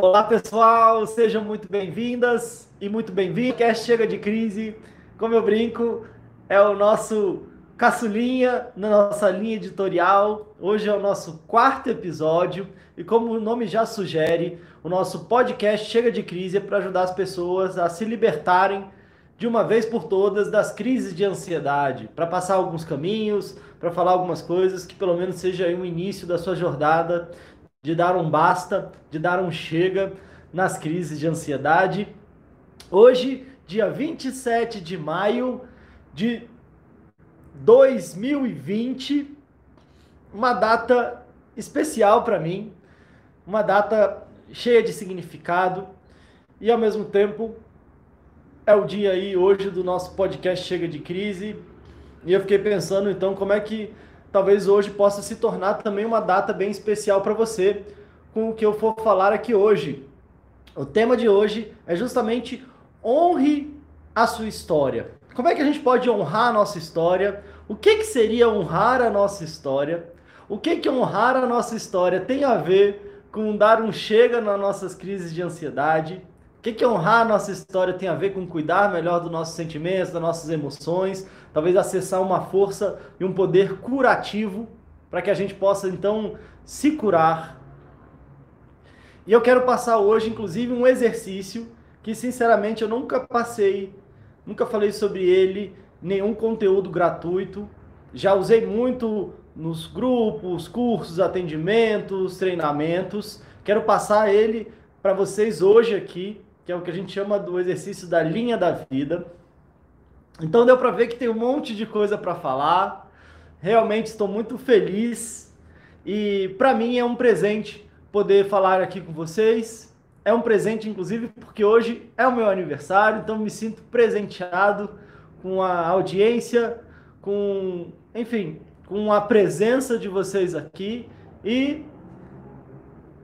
Olá, pessoal, sejam muito bem-vindas e muito bem-vindos. Cast Chega de Crise, como eu brinco, é o nosso caçulinha na nossa linha editorial. Hoje é o nosso quarto episódio e como o nome já sugere, o nosso podcast Chega de Crise é para ajudar as pessoas a se libertarem de uma vez por todas das crises de ansiedade, para passar alguns caminhos, para falar algumas coisas que pelo menos seja o início da sua jornada de dar um basta, de dar um chega nas crises de ansiedade. Hoje, dia 27 de maio de 2020, uma data especial para mim, uma data cheia de significado e ao mesmo tempo é o dia aí hoje do nosso podcast Chega de Crise. E eu fiquei pensando então como é que talvez hoje possa se tornar também uma data bem especial para você com o que eu for falar aqui hoje. O tema de hoje é justamente honre a sua história. Como é que a gente pode honrar a nossa história? O que, que seria honrar a nossa história? O que, que honrar a nossa história tem a ver com dar um chega nas nossas crises de ansiedade? O que, que honrar a nossa história tem a ver com cuidar melhor dos nossos sentimentos, das nossas emoções, talvez acessar uma força e um poder curativo para que a gente possa então se curar. E eu quero passar hoje, inclusive, um exercício que, sinceramente, eu nunca passei, nunca falei sobre ele, nenhum conteúdo gratuito. Já usei muito nos grupos, cursos, atendimentos, treinamentos. Quero passar ele para vocês hoje aqui que é o que a gente chama do exercício da linha da vida. Então deu para ver que tem um monte de coisa para falar. Realmente estou muito feliz e para mim é um presente poder falar aqui com vocês. É um presente, inclusive, porque hoje é o meu aniversário, então me sinto presenteado com a audiência, com, enfim, com a presença de vocês aqui e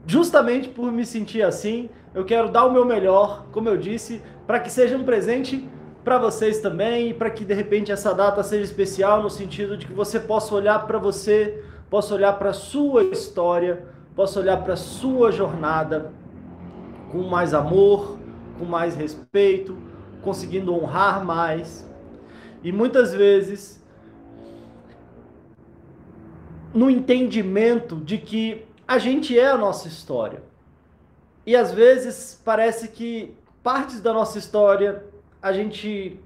justamente por me sentir assim, eu quero dar o meu melhor, como eu disse, para que seja um presente para vocês também e para que de repente essa data seja especial no sentido de que você possa olhar para você, possa olhar para sua história, possa olhar para sua jornada com mais amor, com mais respeito, conseguindo honrar mais. E muitas vezes no entendimento de que a gente é a nossa história. E às vezes parece que partes da nossa história a gente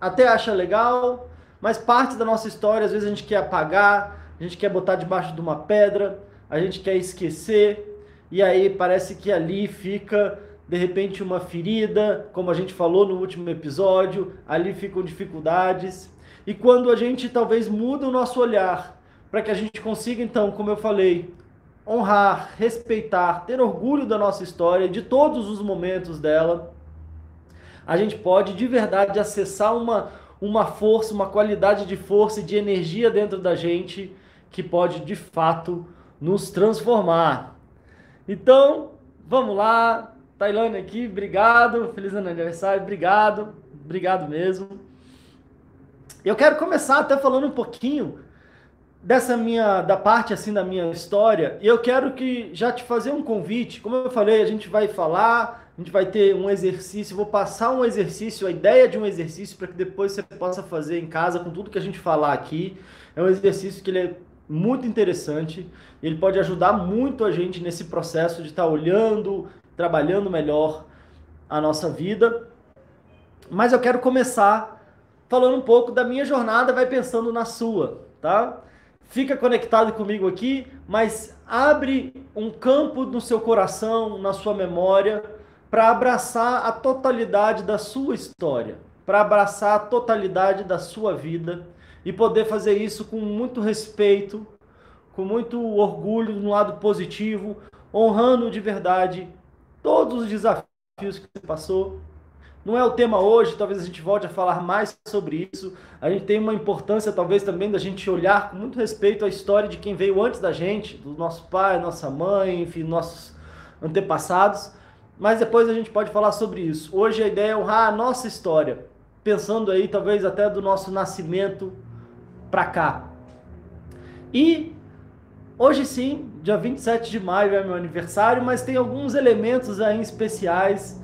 até acha legal, mas partes da nossa história às vezes a gente quer apagar, a gente quer botar debaixo de uma pedra, a gente quer esquecer, e aí parece que ali fica de repente uma ferida, como a gente falou no último episódio, ali ficam dificuldades. E quando a gente talvez muda o nosso olhar, para que a gente consiga então, como eu falei, honrar, respeitar, ter orgulho da nossa história, de todos os momentos dela, a gente pode de verdade acessar uma, uma força, uma qualidade de força e de energia dentro da gente que pode de fato nos transformar. Então, vamos lá. Tailândia aqui, obrigado. Feliz aniversário, obrigado. Obrigado mesmo. Eu quero começar até falando um pouquinho dessa minha da parte assim da minha história e eu quero que já te fazer um convite como eu falei a gente vai falar a gente vai ter um exercício vou passar um exercício a ideia de um exercício para que depois você possa fazer em casa com tudo que a gente falar aqui. É um exercício que ele é muito interessante ele pode ajudar muito a gente nesse processo de estar tá olhando trabalhando melhor a nossa vida. Mas eu quero começar falando um pouco da minha jornada vai pensando na sua tá? Fica conectado comigo aqui, mas abre um campo no seu coração, na sua memória, para abraçar a totalidade da sua história, para abraçar a totalidade da sua vida e poder fazer isso com muito respeito, com muito orgulho no lado positivo, honrando de verdade todos os desafios que você passou. Não é o tema hoje, talvez a gente volte a falar mais sobre isso. A gente tem uma importância, talvez, também da gente olhar com muito respeito a história de quem veio antes da gente, do nosso pai, nossa mãe, enfim, nossos antepassados. Mas depois a gente pode falar sobre isso. Hoje a ideia é honrar a nossa história, pensando aí, talvez, até do nosso nascimento para cá. E hoje sim, dia 27 de maio é meu aniversário, mas tem alguns elementos aí especiais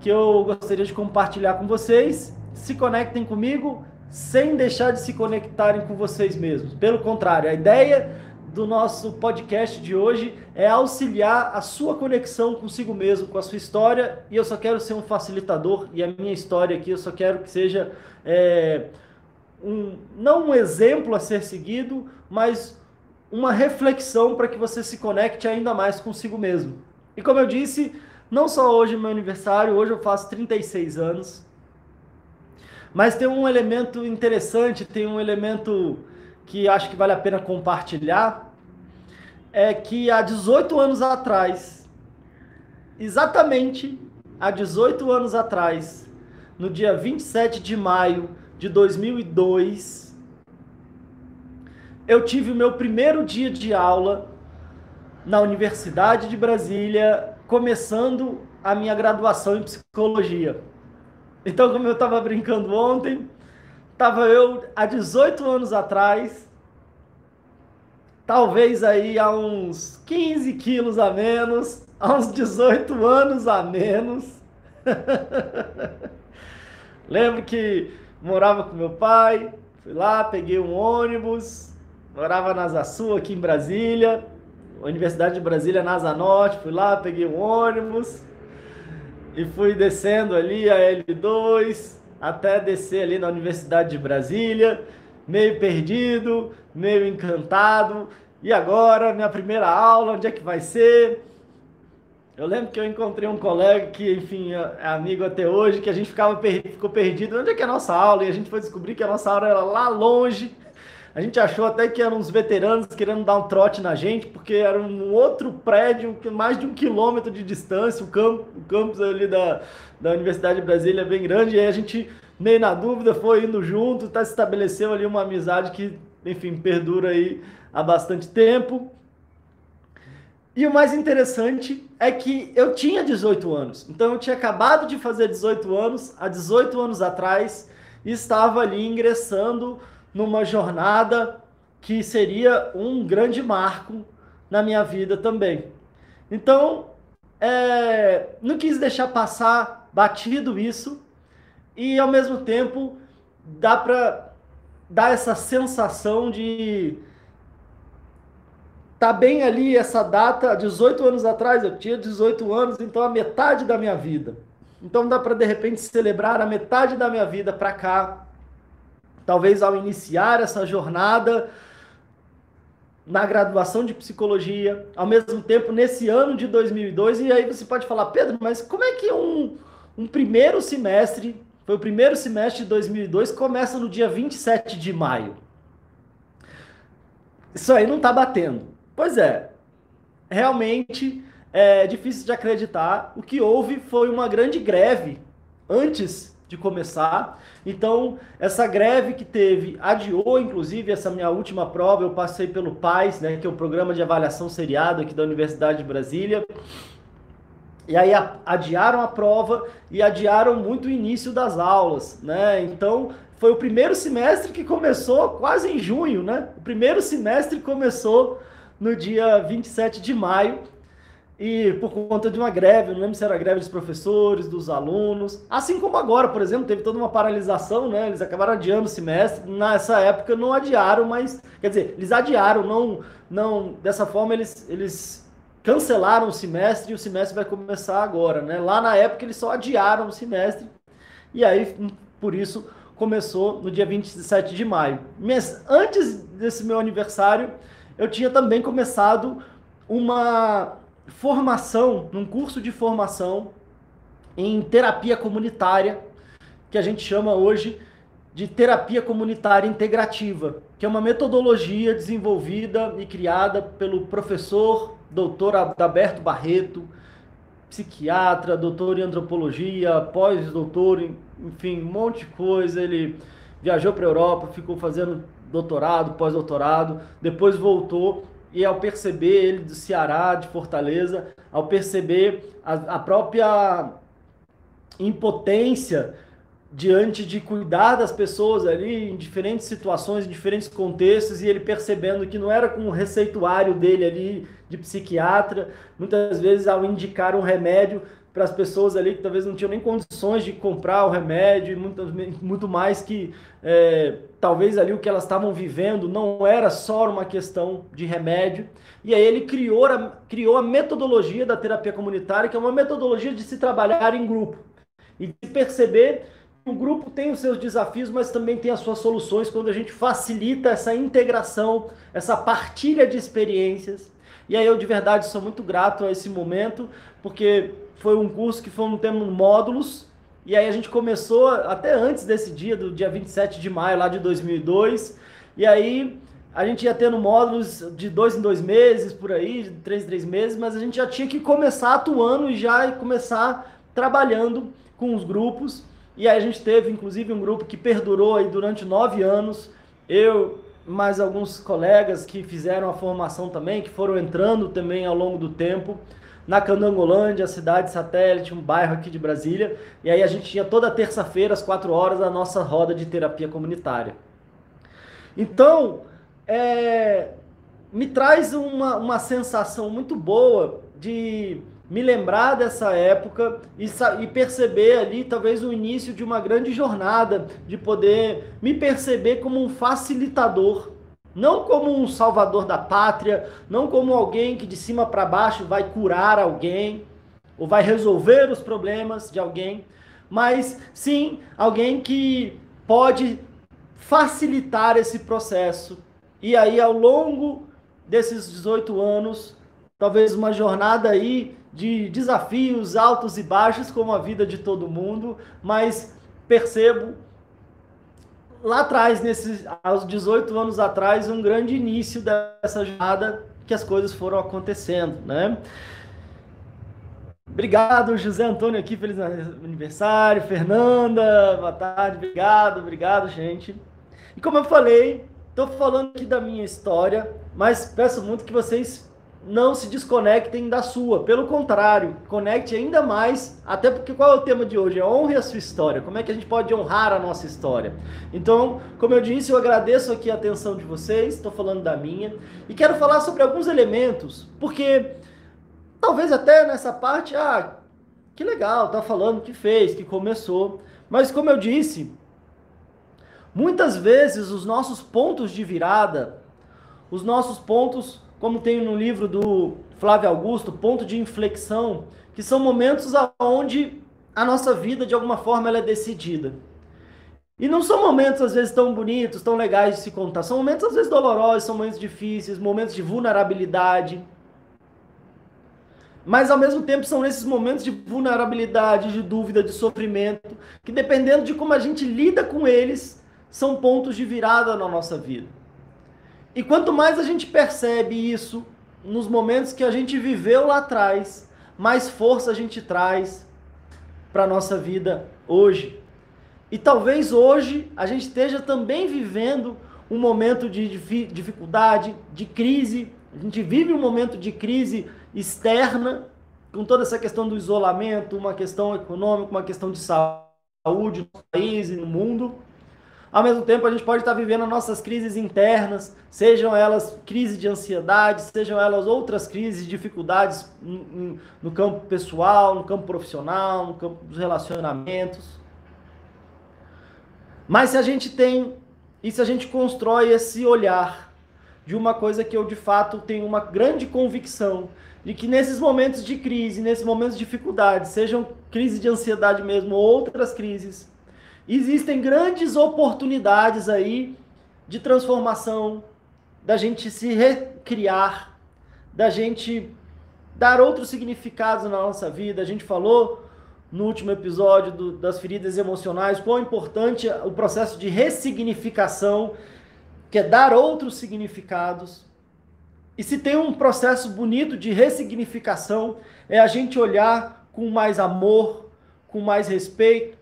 que eu gostaria de compartilhar com vocês. Se conectem comigo sem deixar de se conectarem com vocês mesmos. Pelo contrário, a ideia do nosso podcast de hoje é auxiliar a sua conexão consigo mesmo, com a sua história, e eu só quero ser um facilitador, e a minha história aqui eu só quero que seja é, um, não um exemplo a ser seguido, mas uma reflexão para que você se conecte ainda mais consigo mesmo. E como eu disse, não só hoje é meu aniversário, hoje eu faço 36 anos. Mas tem um elemento interessante, tem um elemento que acho que vale a pena compartilhar. É que há 18 anos atrás, exatamente há 18 anos atrás, no dia 27 de maio de 2002, eu tive o meu primeiro dia de aula na Universidade de Brasília, começando a minha graduação em psicologia. Então, como eu estava brincando ontem, estava eu há 18 anos atrás, talvez aí há uns 15 quilos a menos, há uns 18 anos a menos. Lembro que morava com meu pai, fui lá, peguei um ônibus, morava na Asa aqui em Brasília, Universidade de Brasília, NASA Norte, fui lá, peguei um ônibus e fui descendo ali a L2 até descer ali na Universidade de Brasília, meio perdido, meio encantado. E agora, minha primeira aula, onde é que vai ser? Eu lembro que eu encontrei um colega que, enfim, é, é amigo até hoje, que a gente ficava ficou perdido. Onde é que é a nossa aula? E a gente foi descobrir que a nossa aula era lá longe, a gente achou até que eram uns veteranos querendo dar um trote na gente, porque era um outro prédio, mais de um quilômetro de distância, o, campo, o campus ali da, da Universidade de Brasília é bem grande, e aí a gente, meio na dúvida, foi indo junto, tá, estabeleceu ali uma amizade que, enfim, perdura aí há bastante tempo. E o mais interessante é que eu tinha 18 anos. Então eu tinha acabado de fazer 18 anos, há 18 anos atrás, e estava ali ingressando numa jornada que seria um grande marco na minha vida também. Então, é, não quis deixar passar batido isso e ao mesmo tempo dá para dar essa sensação de tá bem ali essa data, 18 anos atrás, eu tinha 18 anos, então a metade da minha vida. Então dá para de repente celebrar a metade da minha vida para cá talvez ao iniciar essa jornada na graduação de psicologia, ao mesmo tempo nesse ano de 2002, e aí você pode falar, Pedro, mas como é que um, um primeiro semestre, foi o primeiro semestre de 2002, começa no dia 27 de maio? Isso aí não está batendo. Pois é, realmente é difícil de acreditar. O que houve foi uma grande greve antes de começar. Então, essa greve que teve adiou, inclusive, essa minha última prova. Eu passei pelo PAIS, né, que é o Programa de Avaliação Seriado aqui da Universidade de Brasília. E aí adiaram a prova e adiaram muito o início das aulas, né? Então, foi o primeiro semestre que começou quase em junho, né? O primeiro semestre começou no dia 27 de maio e por conta de uma greve, não lembro se era greve dos professores, dos alunos, assim como agora, por exemplo, teve toda uma paralisação, né? Eles acabaram adiando o semestre. Nessa época não adiaram, mas quer dizer, eles adiaram, não, não dessa forma eles, eles cancelaram o semestre e o semestre vai começar agora, né? Lá na época eles só adiaram o semestre e aí por isso começou no dia 27 de maio. Mas antes desse meu aniversário, eu tinha também começado uma formação, num curso de formação em terapia comunitária, que a gente chama hoje de terapia comunitária integrativa, que é uma metodologia desenvolvida e criada pelo professor doutor Adalberto Barreto, psiquiatra, doutor em antropologia, pós-doutor, enfim, um monte de coisa. Ele viajou para a Europa, ficou fazendo doutorado, pós-doutorado, depois voltou e ao perceber ele do Ceará, de Fortaleza, ao perceber a, a própria impotência diante de cuidar das pessoas ali em diferentes situações, em diferentes contextos, e ele percebendo que não era com o receituário dele ali de psiquiatra, muitas vezes ao indicar um remédio para as pessoas ali que talvez não tinham nem condições de comprar o remédio, muito, muito mais que é, talvez ali o que elas estavam vivendo não era só uma questão de remédio. E aí ele criou a, criou a metodologia da terapia comunitária, que é uma metodologia de se trabalhar em grupo e de perceber o grupo tem os seus desafios, mas também tem as suas soluções quando a gente facilita essa integração, essa partilha de experiências. E aí eu de verdade sou muito grato a esse momento, porque foi um curso que foi temos módulos, e aí a gente começou até antes desse dia, do dia 27 de maio lá de 2002, e aí a gente ia tendo módulos de dois em dois meses, por aí, de três em três meses, mas a gente já tinha que começar atuando e já começar trabalhando com os grupos. E aí a gente teve, inclusive, um grupo que perdurou aí durante nove anos. Eu, mais alguns colegas que fizeram a formação também, que foram entrando também ao longo do tempo, na Candangolândia, cidade satélite, um bairro aqui de Brasília. E aí a gente tinha toda terça-feira, às quatro horas, a nossa roda de terapia comunitária. Então, é, me traz uma, uma sensação muito boa de me lembrar dessa época e, e, perceber ali talvez o início de uma grande jornada, de poder me perceber como um facilitador, não como um salvador da pátria, não como alguém que de cima para baixo vai curar alguém ou vai resolver os problemas de alguém, mas sim alguém que pode facilitar esse processo. E aí ao longo desses 18 anos, talvez uma jornada aí de desafios altos e baixos, como a vida de todo mundo, mas percebo lá atrás, nesses, aos 18 anos atrás, um grande início dessa jornada que as coisas foram acontecendo, né? Obrigado, José Antônio aqui, feliz aniversário, Fernanda, boa tarde, obrigado, obrigado, gente. E como eu falei, estou falando aqui da minha história, mas peço muito que vocês não se desconectem da sua. Pelo contrário, conecte ainda mais, até porque qual é o tema de hoje? É honre a sua história. Como é que a gente pode honrar a nossa história? Então, como eu disse, eu agradeço aqui a atenção de vocês, estou falando da minha, e quero falar sobre alguns elementos, porque talvez até nessa parte, ah, que legal, tá falando que fez, que começou, mas como eu disse, muitas vezes os nossos pontos de virada, os nossos pontos como tem no livro do Flávio Augusto, ponto de inflexão, que são momentos onde a nossa vida, de alguma forma, ela é decidida. E não são momentos, às vezes, tão bonitos, tão legais de se contar. São momentos, às vezes, dolorosos, são momentos difíceis, momentos de vulnerabilidade. Mas, ao mesmo tempo, são esses momentos de vulnerabilidade, de dúvida, de sofrimento, que, dependendo de como a gente lida com eles, são pontos de virada na nossa vida. E quanto mais a gente percebe isso nos momentos que a gente viveu lá atrás, mais força a gente traz para a nossa vida hoje. E talvez hoje a gente esteja também vivendo um momento de dificuldade, de crise. A gente vive um momento de crise externa, com toda essa questão do isolamento, uma questão econômica, uma questão de saúde no país e no mundo. Ao mesmo tempo, a gente pode estar vivendo nossas crises internas, sejam elas crises de ansiedade, sejam elas outras crises, dificuldades no campo pessoal, no campo profissional, no campo dos relacionamentos. Mas se a gente tem e se a gente constrói esse olhar de uma coisa que eu de fato tenho uma grande convicção de que nesses momentos de crise, nesses momentos de dificuldade, sejam crises de ansiedade mesmo ou outras crises, Existem grandes oportunidades aí de transformação, da gente se recriar, da gente dar outros significados na nossa vida. A gente falou no último episódio do, das feridas emocionais, quão importante é o processo de ressignificação, que é dar outros significados. E se tem um processo bonito de ressignificação, é a gente olhar com mais amor, com mais respeito,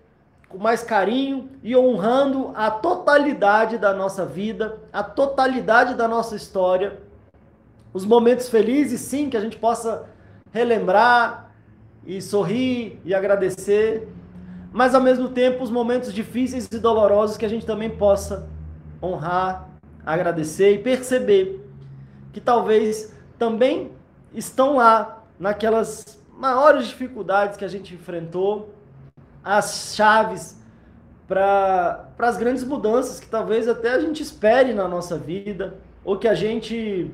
com mais carinho e honrando a totalidade da nossa vida, a totalidade da nossa história. Os momentos felizes, sim, que a gente possa relembrar e sorrir e agradecer, mas ao mesmo tempo os momentos difíceis e dolorosos que a gente também possa honrar, agradecer e perceber que talvez também estão lá naquelas maiores dificuldades que a gente enfrentou, as chaves para as grandes mudanças que talvez até a gente espere na nossa vida, ou que a gente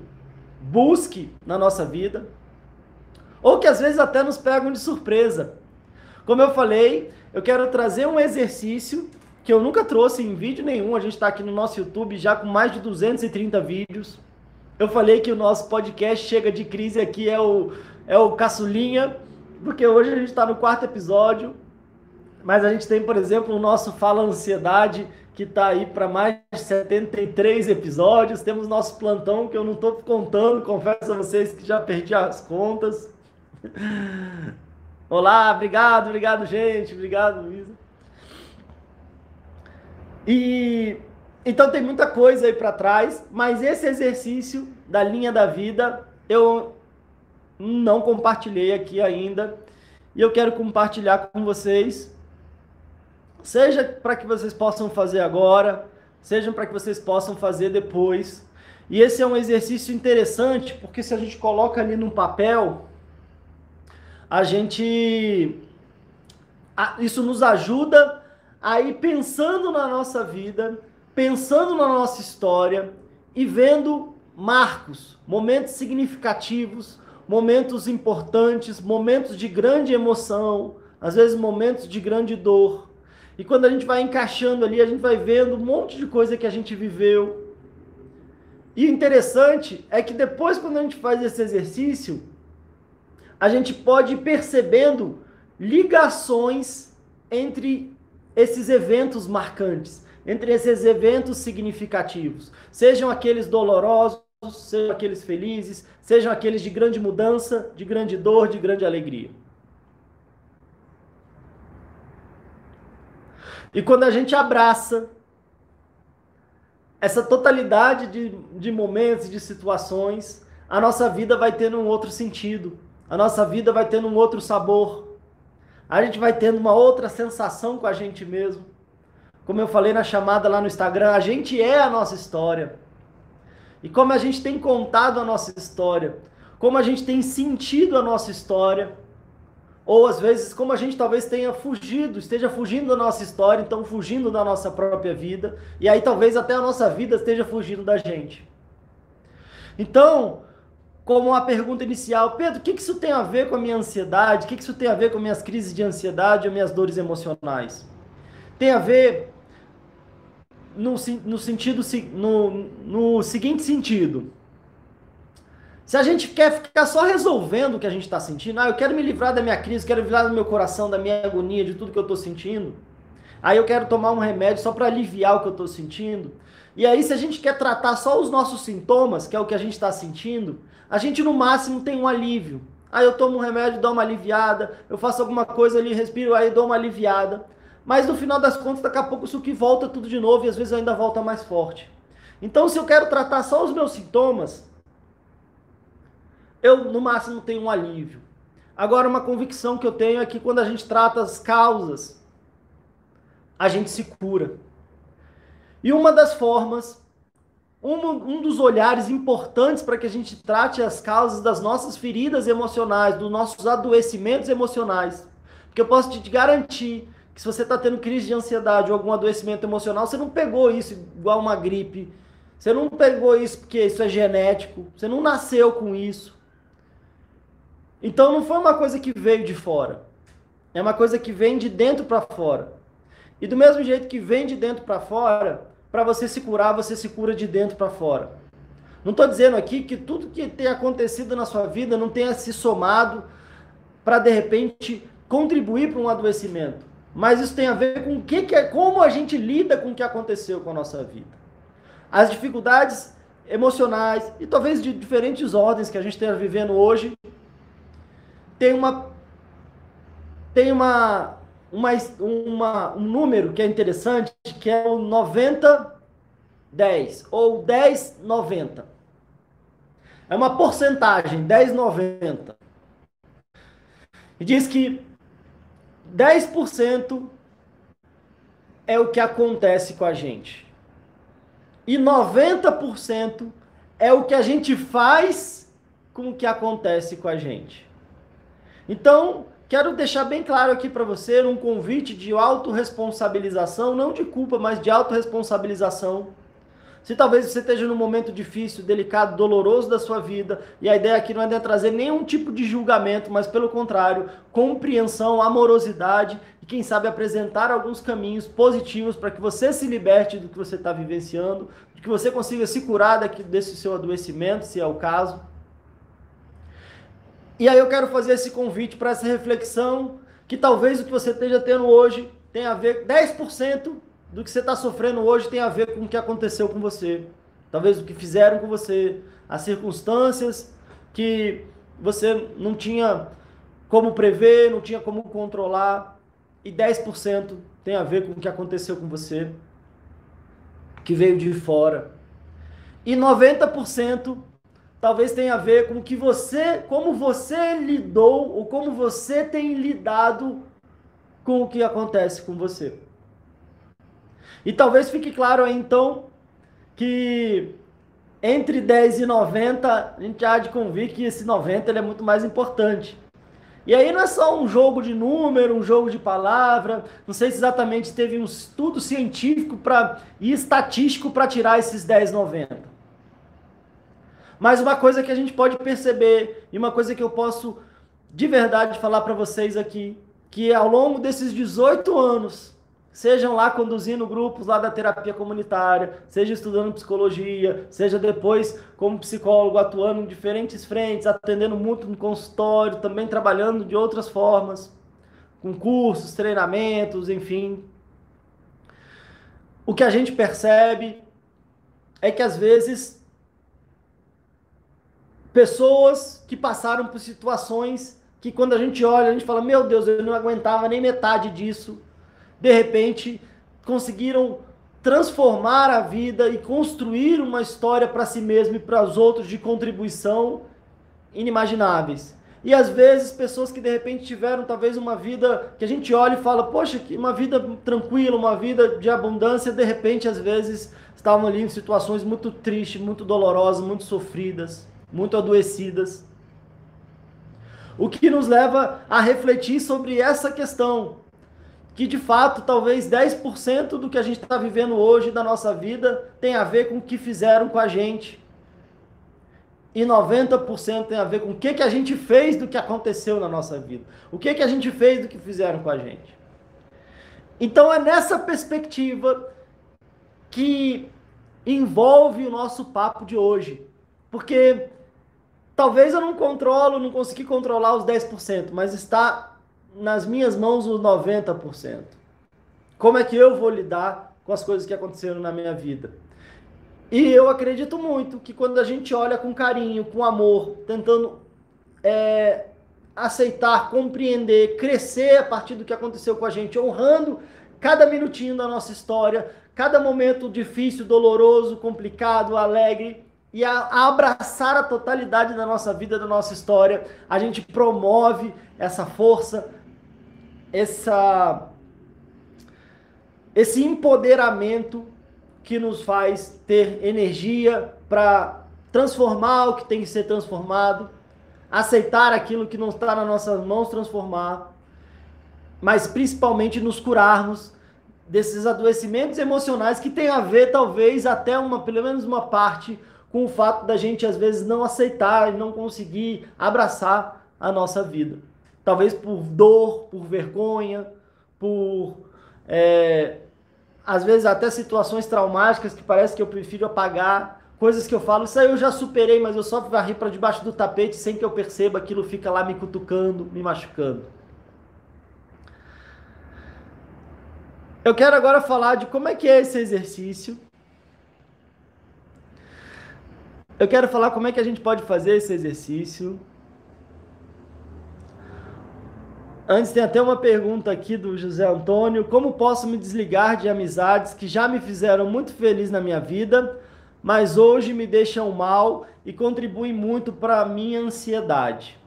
busque na nossa vida, ou que às vezes até nos pegam de surpresa. Como eu falei, eu quero trazer um exercício que eu nunca trouxe em vídeo nenhum. A gente está aqui no nosso YouTube já com mais de 230 vídeos. Eu falei que o nosso podcast Chega de Crise aqui é o, é o caçulinha, porque hoje a gente está no quarto episódio. Mas a gente tem, por exemplo, o nosso Fala Ansiedade, que está aí para mais de 73 episódios. Temos nosso plantão, que eu não estou contando, confesso a vocês que já perdi as contas. Olá, obrigado, obrigado, gente. Obrigado, Luísa. E então tem muita coisa aí para trás, mas esse exercício da linha da vida eu não compartilhei aqui ainda e eu quero compartilhar com vocês Seja para que vocês possam fazer agora, seja para que vocês possam fazer depois. E esse é um exercício interessante, porque se a gente coloca ali num papel, a gente. Isso nos ajuda a ir pensando na nossa vida, pensando na nossa história e vendo marcos, momentos significativos, momentos importantes, momentos de grande emoção, às vezes momentos de grande dor. E quando a gente vai encaixando ali, a gente vai vendo um monte de coisa que a gente viveu. E interessante é que depois, quando a gente faz esse exercício, a gente pode ir percebendo ligações entre esses eventos marcantes, entre esses eventos significativos. Sejam aqueles dolorosos, sejam aqueles felizes, sejam aqueles de grande mudança, de grande dor, de grande alegria. E quando a gente abraça essa totalidade de, de momentos, de situações, a nossa vida vai tendo um outro sentido, a nossa vida vai tendo um outro sabor, a gente vai tendo uma outra sensação com a gente mesmo. Como eu falei na chamada lá no Instagram, a gente é a nossa história. E como a gente tem contado a nossa história, como a gente tem sentido a nossa história, ou às vezes, como a gente talvez tenha fugido, esteja fugindo da nossa história, então fugindo da nossa própria vida, e aí talvez até a nossa vida esteja fugindo da gente. Então, como a pergunta inicial, Pedro, o que isso tem a ver com a minha ansiedade? O que isso tem a ver com minhas crises de ansiedade ou minhas dores emocionais? Tem a ver no, no sentido no, no seguinte sentido. Se a gente quer ficar só resolvendo o que a gente está sentindo, ah, eu quero me livrar da minha crise, quero me livrar do meu coração, da minha agonia, de tudo que eu estou sentindo. Aí eu quero tomar um remédio só para aliviar o que eu estou sentindo. E aí, se a gente quer tratar só os nossos sintomas, que é o que a gente está sentindo, a gente no máximo tem um alívio. Aí eu tomo um remédio, dou uma aliviada, eu faço alguma coisa ali, respiro, aí dou uma aliviada. Mas no final das contas, daqui a pouco isso que volta tudo de novo e às vezes ainda volta mais forte. Então, se eu quero tratar só os meus sintomas, eu no máximo tenho um alívio. Agora, uma convicção que eu tenho é que quando a gente trata as causas, a gente se cura. E uma das formas, um, um dos olhares importantes para que a gente trate as causas das nossas feridas emocionais, dos nossos adoecimentos emocionais, porque eu posso te garantir que se você está tendo crise de ansiedade ou algum adoecimento emocional, você não pegou isso igual uma gripe, você não pegou isso porque isso é genético, você não nasceu com isso. Então não foi uma coisa que veio de fora. É uma coisa que vem de dentro para fora. E do mesmo jeito que vem de dentro para fora, para você se curar, você se cura de dentro para fora. Não estou dizendo aqui que tudo que tem acontecido na sua vida não tenha se somado para de repente contribuir para um adoecimento, mas isso tem a ver com o que, que é, como a gente lida com o que aconteceu com a nossa vida. As dificuldades emocionais e talvez de diferentes ordens que a gente esteja vivendo hoje tem uma tem uma, uma, uma um número que é interessante que é o 90 10 ou 10 90 é uma porcentagem 10 90 e diz que 10% é o que acontece com a gente. E 90% é o que a gente faz com o que acontece com a gente. Então, quero deixar bem claro aqui para você um convite de autorresponsabilização, não de culpa, mas de autorresponsabilização se talvez você esteja num momento difícil, delicado, doloroso da sua vida, e a ideia aqui não é trazer nenhum tipo de julgamento, mas pelo contrário, compreensão, amorosidade e quem sabe apresentar alguns caminhos positivos para que você se liberte do que você está vivenciando, que você consiga se curar daqui, desse seu adoecimento, se é o caso. E aí eu quero fazer esse convite para essa reflexão, que talvez o que você esteja tendo hoje tenha a ver 10% do que você está sofrendo hoje tem a ver com o que aconteceu com você. Talvez o que fizeram com você, as circunstâncias que você não tinha como prever, não tinha como controlar. E 10% tem a ver com o que aconteceu com você, que veio de fora. E 90% talvez tenha a ver com que você, como você lidou ou como você tem lidado com o que acontece com você. E talvez fique claro aí, então, que entre 10 e 90, a gente há de convir que esse 90 ele é muito mais importante. E aí não é só um jogo de número, um jogo de palavra, não sei se exatamente teve um estudo científico pra, e estatístico para tirar esses 10, 90. Mas uma coisa que a gente pode perceber, e uma coisa que eu posso de verdade falar para vocês aqui, que ao longo desses 18 anos, sejam lá conduzindo grupos lá da terapia comunitária, seja estudando psicologia, seja depois como psicólogo atuando em diferentes frentes, atendendo muito no consultório, também trabalhando de outras formas, com cursos, treinamentos, enfim. O que a gente percebe é que às vezes pessoas que passaram por situações que quando a gente olha, a gente fala: "Meu Deus, eu não aguentava nem metade disso" de repente conseguiram transformar a vida e construir uma história para si mesmo e para os outros de contribuição inimagináveis. E às vezes pessoas que de repente tiveram talvez uma vida que a gente olha e fala, poxa, que uma vida tranquila, uma vida de abundância, de repente às vezes estavam ali em situações muito tristes, muito dolorosas, muito sofridas, muito adoecidas. O que nos leva a refletir sobre essa questão que de fato talvez 10% do que a gente está vivendo hoje da nossa vida tem a ver com o que fizeram com a gente. E 90% tem a ver com o que, que a gente fez do que aconteceu na nossa vida. O que, que a gente fez do que fizeram com a gente. Então é nessa perspectiva que envolve o nosso papo de hoje. Porque talvez eu não controlo, não consegui controlar os 10%, mas está nas minhas mãos os 90%. Como é que eu vou lidar com as coisas que aconteceram na minha vida? E eu acredito muito que quando a gente olha com carinho, com amor, tentando é, aceitar, compreender, crescer a partir do que aconteceu com a gente, honrando cada minutinho da nossa história, cada momento difícil, doloroso, complicado, alegre, e a, a, abraçar a totalidade da nossa vida, da nossa história, a gente promove essa força, essa esse empoderamento que nos faz ter energia para transformar o que tem que ser transformado, aceitar aquilo que não está nas nossas mãos transformar, mas principalmente nos curarmos desses adoecimentos emocionais que tem a ver talvez até uma pelo menos uma parte com o fato da gente às vezes não aceitar e não conseguir abraçar a nossa vida. Talvez por dor, por vergonha, por é, às vezes até situações traumáticas que parece que eu prefiro apagar, coisas que eu falo, isso aí eu já superei, mas eu só varri para debaixo do tapete sem que eu perceba, aquilo fica lá me cutucando, me machucando. Eu quero agora falar de como é que é esse exercício Eu quero falar como é que a gente pode fazer esse exercício. Antes tem até uma pergunta aqui do José Antônio: como posso me desligar de amizades que já me fizeram muito feliz na minha vida, mas hoje me deixam mal e contribuem muito para a minha ansiedade?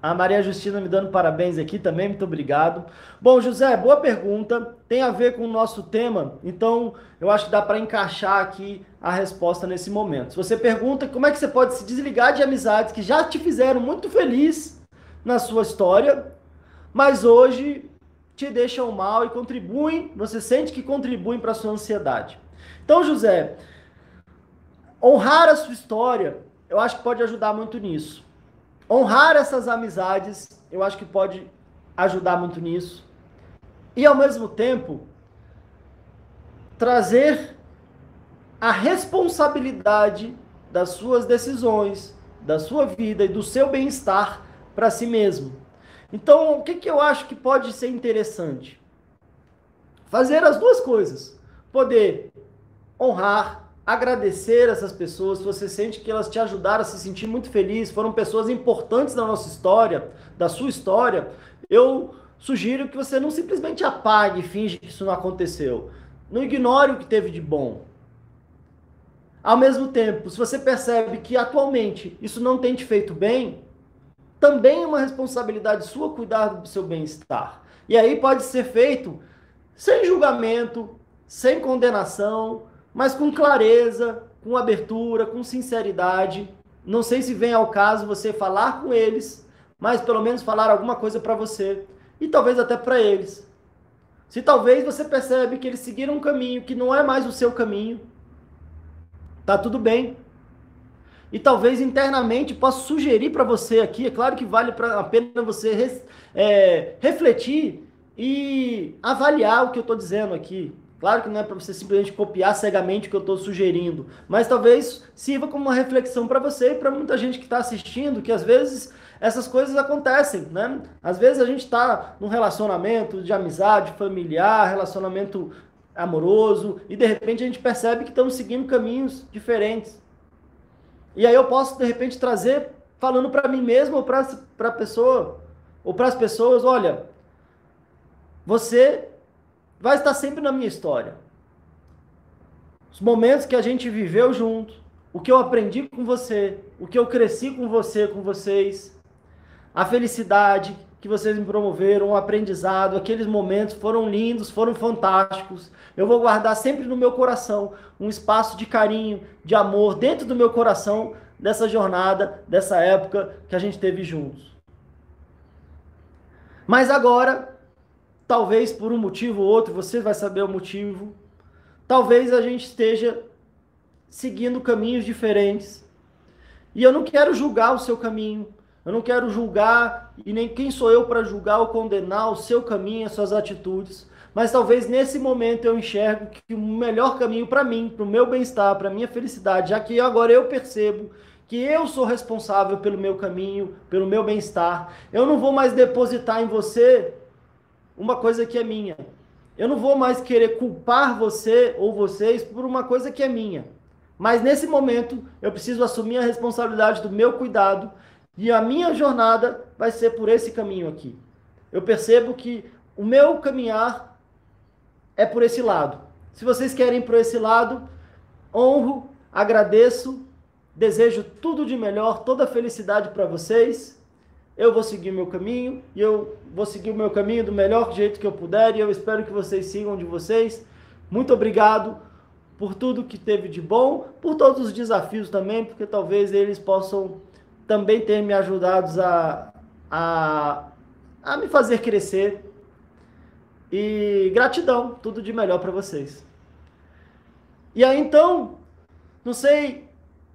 A Maria Justina me dando parabéns aqui também, muito obrigado. Bom, José, boa pergunta. Tem a ver com o nosso tema, então eu acho que dá para encaixar aqui a resposta nesse momento. Você pergunta como é que você pode se desligar de amizades que já te fizeram muito feliz na sua história, mas hoje te deixam mal e contribuem, você sente que contribuem para a sua ansiedade. Então, José, honrar a sua história, eu acho que pode ajudar muito nisso. Honrar essas amizades, eu acho que pode ajudar muito nisso. E ao mesmo tempo, trazer a responsabilidade das suas decisões, da sua vida e do seu bem-estar para si mesmo. Então, o que, que eu acho que pode ser interessante? Fazer as duas coisas. Poder honrar agradecer essas pessoas, se você sente que elas te ajudaram a se sentir muito feliz, foram pessoas importantes na nossa história, da sua história, eu sugiro que você não simplesmente apague e finge que isso não aconteceu. Não ignore o que teve de bom. Ao mesmo tempo, se você percebe que atualmente isso não tem te feito bem, também é uma responsabilidade sua cuidar do seu bem-estar. E aí pode ser feito sem julgamento, sem condenação, mas com clareza, com abertura, com sinceridade. Não sei se vem ao caso você falar com eles, mas pelo menos falar alguma coisa para você e talvez até para eles. Se talvez você percebe que eles seguiram um caminho que não é mais o seu caminho, tá tudo bem. E talvez internamente possa sugerir para você aqui, é claro que vale pra, a pena você é, refletir e avaliar o que eu estou dizendo aqui. Claro que não é para você simplesmente copiar cegamente o que eu estou sugerindo, mas talvez sirva como uma reflexão para você e para muita gente que está assistindo, que às vezes essas coisas acontecem, né? Às vezes a gente está num relacionamento de amizade, familiar, relacionamento amoroso, e de repente a gente percebe que estamos seguindo caminhos diferentes. E aí eu posso, de repente, trazer, falando para mim mesmo ou para a pessoa, ou para as pessoas, olha, você vai estar sempre na minha história. Os momentos que a gente viveu junto, o que eu aprendi com você, o que eu cresci com você, com vocês, a felicidade que vocês me promoveram, o aprendizado, aqueles momentos foram lindos, foram fantásticos. Eu vou guardar sempre no meu coração um espaço de carinho, de amor dentro do meu coração dessa jornada, dessa época que a gente teve juntos. Mas agora Talvez por um motivo ou outro, você vai saber o motivo. Talvez a gente esteja seguindo caminhos diferentes. E eu não quero julgar o seu caminho. Eu não quero julgar, e nem quem sou eu para julgar ou condenar o seu caminho, as suas atitudes. Mas talvez nesse momento eu enxergo que o melhor caminho para mim, para o meu bem-estar, para a minha felicidade, já que agora eu percebo que eu sou responsável pelo meu caminho, pelo meu bem-estar. Eu não vou mais depositar em você uma coisa que é minha. Eu não vou mais querer culpar você ou vocês por uma coisa que é minha. Mas nesse momento, eu preciso assumir a responsabilidade do meu cuidado e a minha jornada vai ser por esse caminho aqui. Eu percebo que o meu caminhar é por esse lado. Se vocês querem por esse lado, honro, agradeço, desejo tudo de melhor, toda felicidade para vocês eu vou seguir meu caminho e eu vou seguir o meu caminho do melhor jeito que eu puder e eu espero que vocês sigam de vocês. Muito obrigado por tudo que teve de bom, por todos os desafios também, porque talvez eles possam também ter me ajudado a, a, a me fazer crescer. E gratidão, tudo de melhor para vocês. E aí então, não sei,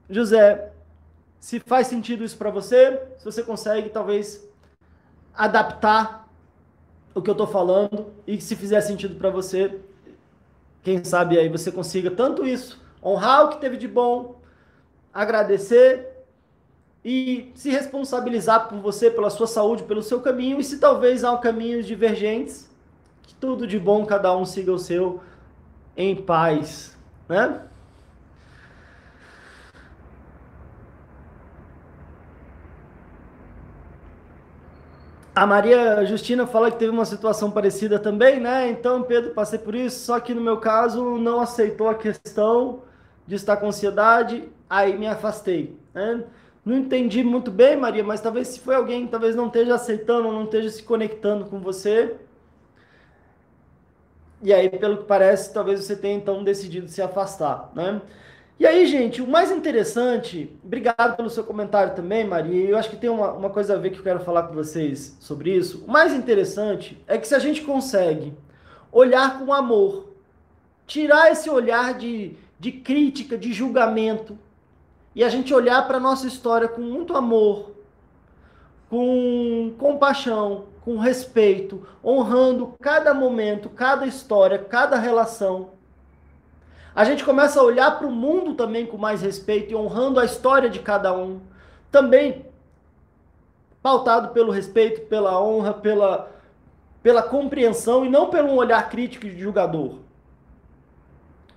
José, se faz sentido isso para você, se você consegue talvez adaptar o que eu estou falando e se fizer sentido para você, quem sabe aí você consiga tanto isso, honrar o que teve de bom, agradecer e se responsabilizar por você, pela sua saúde, pelo seu caminho e se talvez há caminhos divergentes, Que tudo de bom, cada um siga o seu em paz, né? A Maria Justina fala que teve uma situação parecida também, né? Então, Pedro, passei por isso, só que no meu caso não aceitou a questão de estar com ansiedade, aí me afastei. Né? Não entendi muito bem, Maria, mas talvez se foi alguém que talvez não esteja aceitando, não esteja se conectando com você. E aí, pelo que parece, talvez você tenha então decidido se afastar, né? E aí, gente, o mais interessante, obrigado pelo seu comentário também, Maria. Eu acho que tem uma, uma coisa a ver que eu quero falar com vocês sobre isso. O mais interessante é que se a gente consegue olhar com amor, tirar esse olhar de, de crítica, de julgamento, e a gente olhar para a nossa história com muito amor, com compaixão, com respeito, honrando cada momento, cada história, cada relação a gente começa a olhar para o mundo também com mais respeito e honrando a história de cada um. Também pautado pelo respeito, pela honra, pela, pela compreensão e não pelo um olhar crítico de julgador.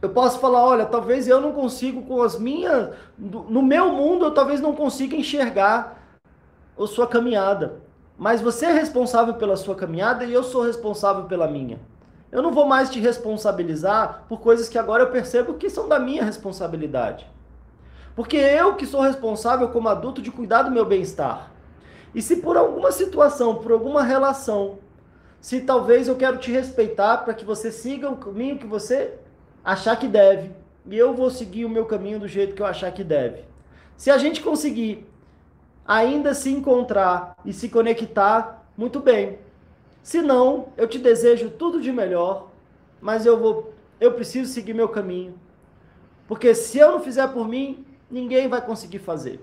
Eu posso falar, olha, talvez eu não consigo com as minhas, no meu mundo eu talvez não consiga enxergar a sua caminhada, mas você é responsável pela sua caminhada e eu sou responsável pela minha. Eu não vou mais te responsabilizar por coisas que agora eu percebo que são da minha responsabilidade. Porque eu que sou responsável como adulto de cuidar do meu bem-estar. E se por alguma situação, por alguma relação, se talvez eu quero te respeitar para que você siga o caminho que você achar que deve, e eu vou seguir o meu caminho do jeito que eu achar que deve. Se a gente conseguir ainda se encontrar e se conectar, muito bem. Se não, eu te desejo tudo de melhor, mas eu vou, eu preciso seguir meu caminho. Porque se eu não fizer por mim, ninguém vai conseguir fazer.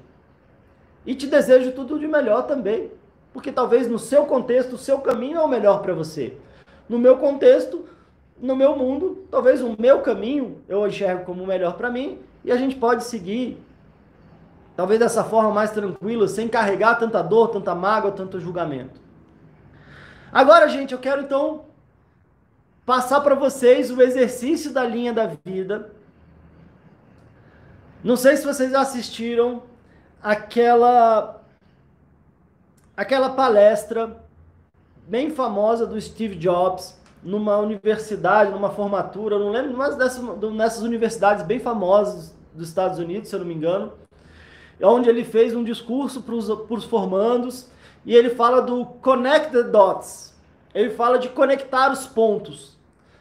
E te desejo tudo de melhor também, porque talvez no seu contexto, o seu caminho é o melhor para você. No meu contexto, no meu mundo, talvez o meu caminho eu enxergo como o melhor para mim e a gente pode seguir talvez dessa forma mais tranquila, sem carregar tanta dor, tanta mágoa, tanto julgamento. Agora, gente, eu quero então passar para vocês o exercício da linha da vida. Não sei se vocês assistiram aquela aquela palestra bem famosa do Steve Jobs numa universidade, numa formatura, não lembro, mas dessas, nessas universidades bem famosas dos Estados Unidos, se eu não me engano, onde ele fez um discurso para os formandos e ele fala do connect the dots. Ele fala de conectar os pontos.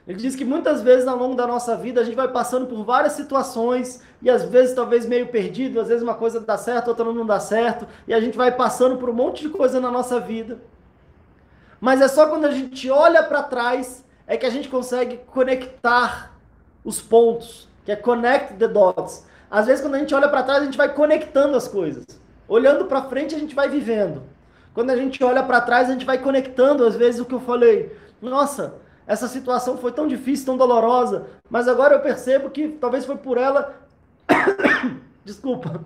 Ele diz que muitas vezes ao longo da nossa vida a gente vai passando por várias situações e às vezes talvez meio perdido, às vezes uma coisa dá certo, outra não dá certo, e a gente vai passando por um monte de coisa na nossa vida. Mas é só quando a gente olha para trás é que a gente consegue conectar os pontos, que é connect the dots. Às vezes quando a gente olha para trás a gente vai conectando as coisas. Olhando para frente a gente vai vivendo. Quando a gente olha para trás, a gente vai conectando, às vezes, o que eu falei. Nossa, essa situação foi tão difícil, tão dolorosa, mas agora eu percebo que talvez foi por ela. Desculpa.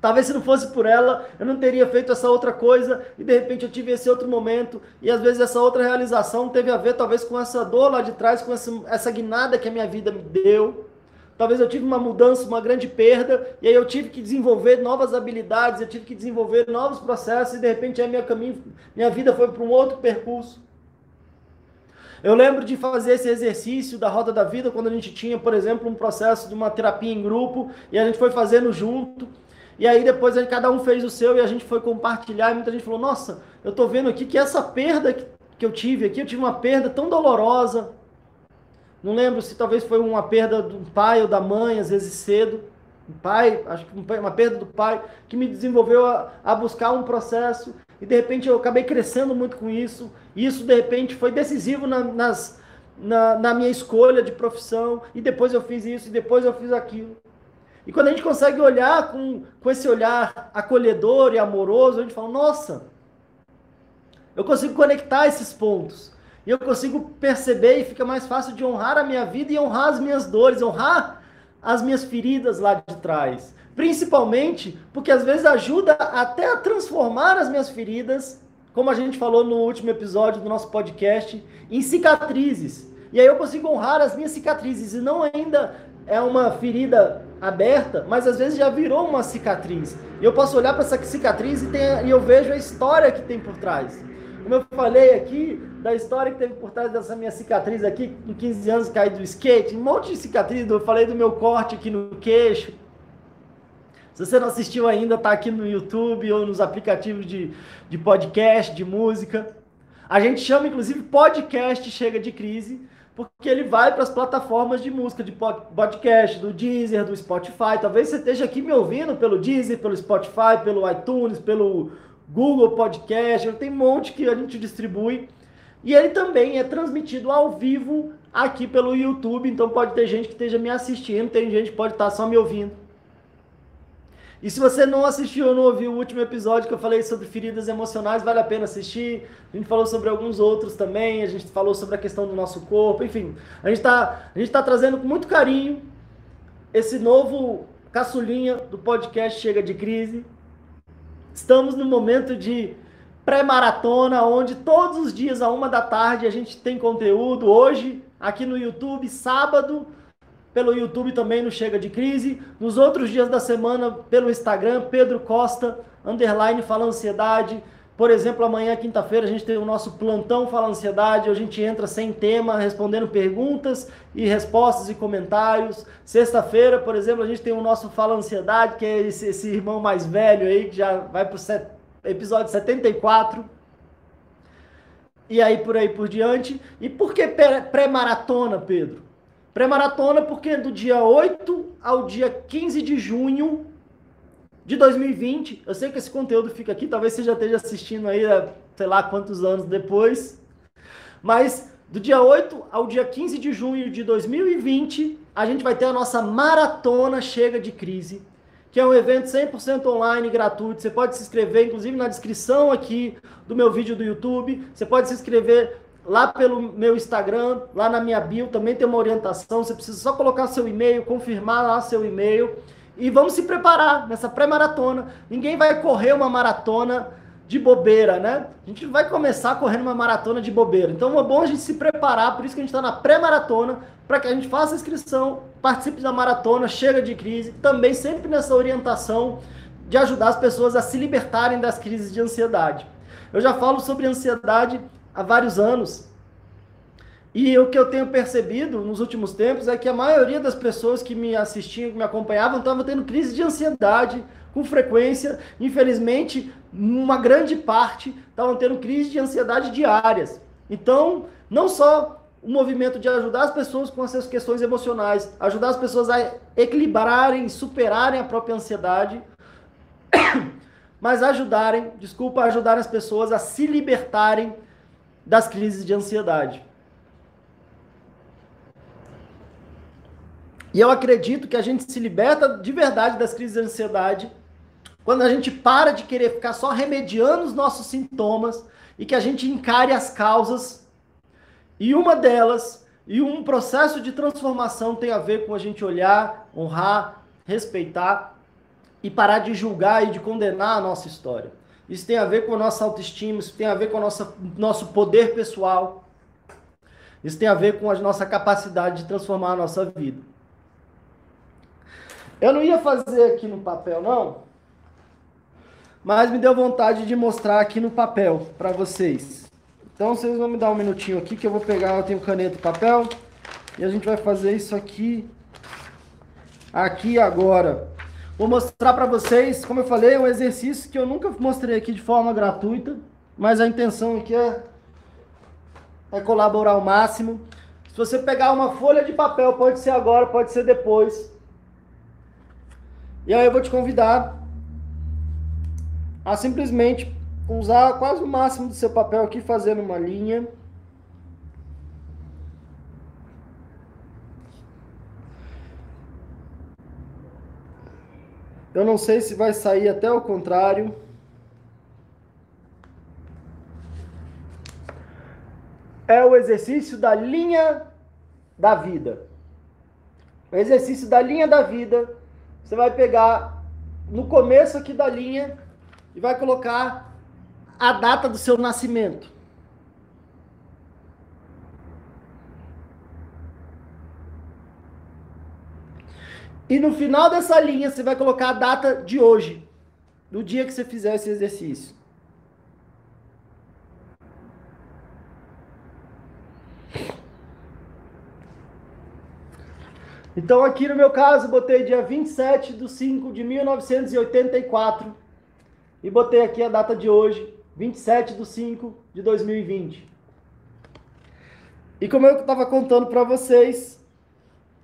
Talvez se não fosse por ela, eu não teria feito essa outra coisa e de repente eu tive esse outro momento e às vezes essa outra realização teve a ver talvez com essa dor lá de trás, com essa, essa guinada que a minha vida me deu. Talvez eu tive uma mudança, uma grande perda, e aí eu tive que desenvolver novas habilidades, eu tive que desenvolver novos processos, e de repente a minha, caminho, minha vida foi para um outro percurso. Eu lembro de fazer esse exercício da roda da vida quando a gente tinha, por exemplo, um processo de uma terapia em grupo, e a gente foi fazendo junto, e aí depois gente, cada um fez o seu e a gente foi compartilhar, e muita gente falou: Nossa, eu estou vendo aqui que essa perda que eu tive aqui, eu tive uma perda tão dolorosa, não lembro se talvez foi uma perda do pai ou da mãe, às vezes cedo. Um pai, acho que uma perda do pai, que me desenvolveu a, a buscar um processo. E de repente eu acabei crescendo muito com isso. E isso de repente foi decisivo na, nas, na, na minha escolha de profissão. E depois eu fiz isso, e depois eu fiz aquilo. E quando a gente consegue olhar com, com esse olhar acolhedor e amoroso, a gente fala: nossa, eu consigo conectar esses pontos. E eu consigo perceber e fica mais fácil de honrar a minha vida e honrar as minhas dores, honrar as minhas feridas lá de trás. Principalmente porque às vezes ajuda até a transformar as minhas feridas como a gente falou no último episódio do nosso podcast, em cicatrizes. E aí eu consigo honrar as minhas cicatrizes e não ainda é uma ferida aberta, mas às vezes já virou uma cicatriz. E eu posso olhar para essa cicatriz e, tem, e eu vejo a história que tem por trás. Como eu falei aqui, da história que teve por trás dessa minha cicatriz aqui, com 15 anos caí do skate, um monte de cicatriz, eu falei do meu corte aqui no queixo. Se você não assistiu ainda, tá aqui no YouTube ou nos aplicativos de, de podcast, de música. A gente chama, inclusive, podcast Chega de Crise, porque ele vai para as plataformas de música, de podcast, do Deezer, do Spotify. Talvez você esteja aqui me ouvindo pelo Deezer, pelo Spotify, pelo iTunes, pelo Google Podcast, tem um monte que a gente distribui. E ele também é transmitido ao vivo aqui pelo YouTube, então pode ter gente que esteja me assistindo, tem gente que pode estar só me ouvindo. E se você não assistiu ou não ouviu o último episódio que eu falei sobre feridas emocionais, vale a pena assistir. A gente falou sobre alguns outros também, a gente falou sobre a questão do nosso corpo, enfim. A gente está tá trazendo com muito carinho esse novo caçulinha do podcast Chega de Crise. Estamos no momento de pré-maratona, onde todos os dias, a uma da tarde, a gente tem conteúdo. Hoje, aqui no YouTube, sábado, pelo YouTube também no Chega de Crise. Nos outros dias da semana, pelo Instagram, Pedro Costa, underline Fala Ansiedade. Por exemplo, amanhã, quinta-feira, a gente tem o nosso plantão Fala Ansiedade, a gente entra sem tema, respondendo perguntas e respostas e comentários. Sexta-feira, por exemplo, a gente tem o nosso Fala Ansiedade, que é esse, esse irmão mais velho aí, que já vai para o episódio 74. E aí, por aí por diante. E por que pré-maratona, Pedro? Pré-maratona porque do dia 8 ao dia 15 de junho de 2020. Eu sei que esse conteúdo fica aqui, talvez você já esteja assistindo aí, sei lá quantos anos depois. Mas do dia 8 ao dia 15 de junho de 2020, a gente vai ter a nossa maratona Chega de Crise, que é um evento 100% online, gratuito. Você pode se inscrever, inclusive na descrição aqui do meu vídeo do YouTube. Você pode se inscrever lá pelo meu Instagram, lá na minha bio também tem uma orientação. Você precisa só colocar seu e-mail, confirmar lá seu e-mail e vamos se preparar nessa pré-maratona. Ninguém vai correr uma maratona de bobeira, né? A gente vai começar correndo uma maratona de bobeira. Então é bom a gente se preparar, por isso que a gente está na pré-maratona, para que a gente faça a inscrição, participe da maratona, chega de crise, também sempre nessa orientação de ajudar as pessoas a se libertarem das crises de ansiedade. Eu já falo sobre ansiedade há vários anos. E o que eu tenho percebido nos últimos tempos é que a maioria das pessoas que me assistiam, que me acompanhavam, estavam tendo crise de ansiedade com frequência. Infelizmente, uma grande parte estavam tendo crise de ansiedade diárias. Então, não só o movimento de ajudar as pessoas com essas questões emocionais, ajudar as pessoas a equilibrarem, superarem a própria ansiedade, mas ajudarem, desculpa, ajudarem as pessoas a se libertarem das crises de ansiedade. E eu acredito que a gente se liberta de verdade das crises de ansiedade quando a gente para de querer ficar só remediando os nossos sintomas e que a gente encare as causas. E uma delas, e um processo de transformação tem a ver com a gente olhar, honrar, respeitar e parar de julgar e de condenar a nossa história. Isso tem a ver com a nossa autoestima, isso tem a ver com o nosso poder pessoal. Isso tem a ver com a nossa capacidade de transformar a nossa vida. Eu não ia fazer aqui no papel, não. Mas me deu vontade de mostrar aqui no papel para vocês. Então vocês vão me dar um minutinho aqui que eu vou pegar, eu tenho caneta e papel. E a gente vai fazer isso aqui. Aqui agora. Vou mostrar para vocês, como eu falei, um exercício que eu nunca mostrei aqui de forma gratuita. Mas a intenção aqui é, é colaborar ao máximo. Se você pegar uma folha de papel, pode ser agora, pode ser depois. E aí eu vou te convidar a simplesmente usar quase o máximo do seu papel aqui, fazendo uma linha. Eu não sei se vai sair até o contrário. É o exercício da linha da vida. O exercício da linha da vida você vai pegar no começo aqui da linha e vai colocar a data do seu nascimento. E no final dessa linha, você vai colocar a data de hoje, do dia que você fizer esse exercício. Então, aqui no meu caso, botei dia 27 de 5 de 1984 e botei aqui a data de hoje, 27 de 5 de 2020. E como eu estava contando para vocês,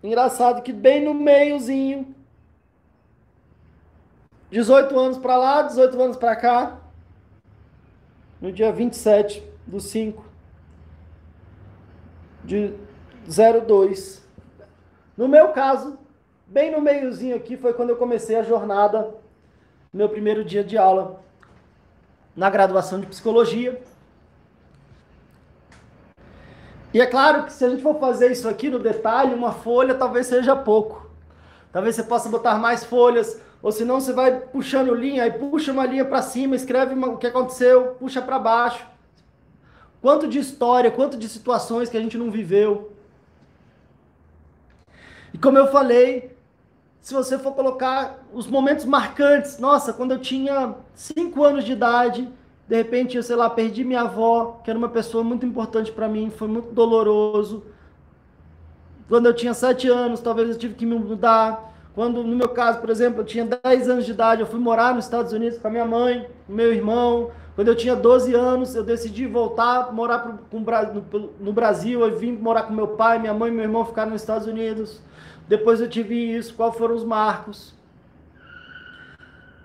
Engraçado que bem no meiozinho, 18 anos para lá, 18 anos para cá, no dia 27 do 5 de 02. No meu caso, bem no meiozinho aqui foi quando eu comecei a jornada, meu primeiro dia de aula na graduação de psicologia. E é claro que se a gente for fazer isso aqui no detalhe, uma folha talvez seja pouco. Talvez você possa botar mais folhas, ou senão você vai puxando linha, aí puxa uma linha para cima, escreve uma, o que aconteceu, puxa para baixo. Quanto de história, quanto de situações que a gente não viveu. E como eu falei, se você for colocar os momentos marcantes, nossa, quando eu tinha 5 anos de idade, de repente, eu sei lá, perdi minha avó, que era uma pessoa muito importante para mim, foi muito doloroso. Quando eu tinha sete anos, talvez eu tive que me mudar. Quando, no meu caso, por exemplo, eu tinha 10 anos de idade, eu fui morar nos Estados Unidos com a minha mãe, meu irmão. Quando eu tinha 12 anos, eu decidi voltar, morar pro, no, no Brasil. Eu vim morar com meu pai, minha mãe e meu irmão ficaram nos Estados Unidos. Depois eu tive isso, quais foram os marcos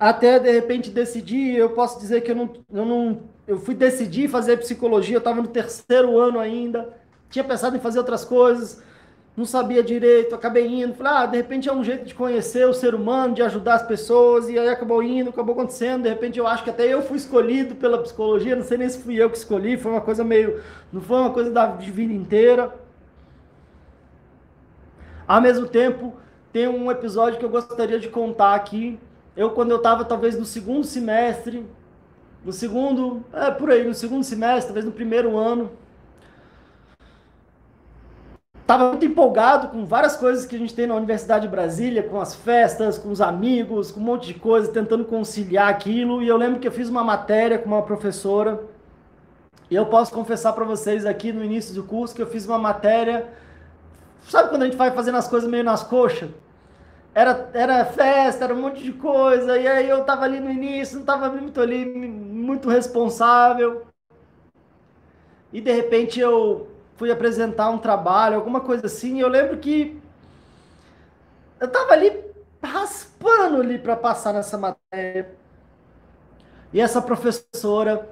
até de repente decidir, eu posso dizer que eu não, eu não eu fui decidir fazer psicologia, eu estava no terceiro ano ainda, tinha pensado em fazer outras coisas, não sabia direito, acabei indo, falei, ah, de repente é um jeito de conhecer o ser humano, de ajudar as pessoas, e aí acabou indo, acabou acontecendo, de repente eu acho que até eu fui escolhido pela psicologia, não sei nem se fui eu que escolhi, foi uma coisa meio, não foi uma coisa da vida inteira. Ao mesmo tempo, tem um episódio que eu gostaria de contar aqui, eu quando eu estava talvez no segundo semestre, no segundo, é por aí, no segundo semestre, talvez no primeiro ano, estava muito empolgado com várias coisas que a gente tem na Universidade de Brasília, com as festas, com os amigos, com um monte de coisa, tentando conciliar aquilo. E eu lembro que eu fiz uma matéria com uma professora. E eu posso confessar para vocês aqui no início do curso que eu fiz uma matéria. Sabe quando a gente vai fazendo as coisas meio nas coxas? era, era festa, era um monte de coisa, e aí eu tava ali no início, não tava muito ali, muito responsável. E de repente eu fui apresentar um trabalho, alguma coisa assim, e eu lembro que eu tava ali raspando ali para passar nessa matéria. E essa professora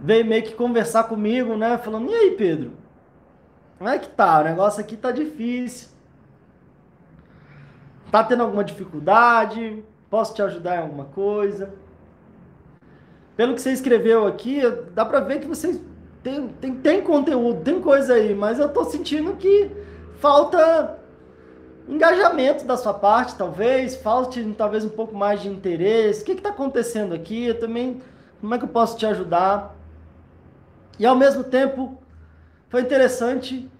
veio meio que conversar comigo, né? Falando, e aí, Pedro? Como é que tá? O negócio aqui tá difícil. Tá tendo alguma dificuldade? Posso te ajudar em alguma coisa? Pelo que você escreveu aqui, dá para ver que você tem, tem, tem conteúdo, tem coisa aí, mas eu tô sentindo que falta engajamento da sua parte, talvez, falte talvez um pouco mais de interesse. O que está acontecendo aqui? Eu também, como é que eu posso te ajudar? E ao mesmo tempo, foi interessante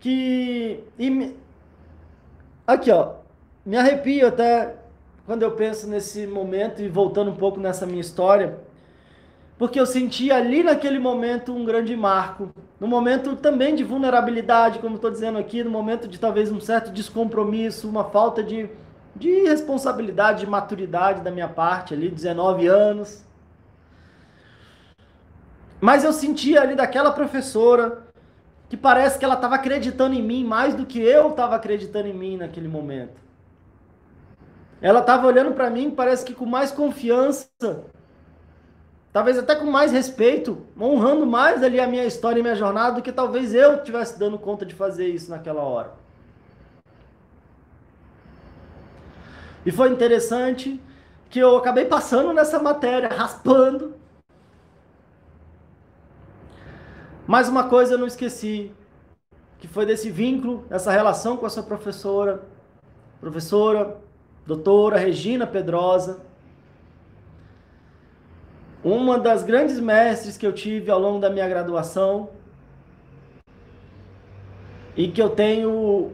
que. E, aqui, ó me arrepio até quando eu penso nesse momento e voltando um pouco nessa minha história, porque eu senti ali naquele momento um grande marco, no momento também de vulnerabilidade, como estou dizendo aqui, no momento de talvez um certo descompromisso, uma falta de, de responsabilidade, de maturidade da minha parte ali, 19 anos. Mas eu senti ali daquela professora que parece que ela estava acreditando em mim mais do que eu estava acreditando em mim naquele momento. Ela estava olhando para mim, parece que com mais confiança, talvez até com mais respeito, honrando mais ali a minha história e minha jornada do que talvez eu tivesse dando conta de fazer isso naquela hora. E foi interessante que eu acabei passando nessa matéria, raspando. Mas uma coisa eu não esqueci, que foi desse vínculo, essa relação com a sua professora. Professora, doutora Regina Pedrosa, uma das grandes mestres que eu tive ao longo da minha graduação e que eu tenho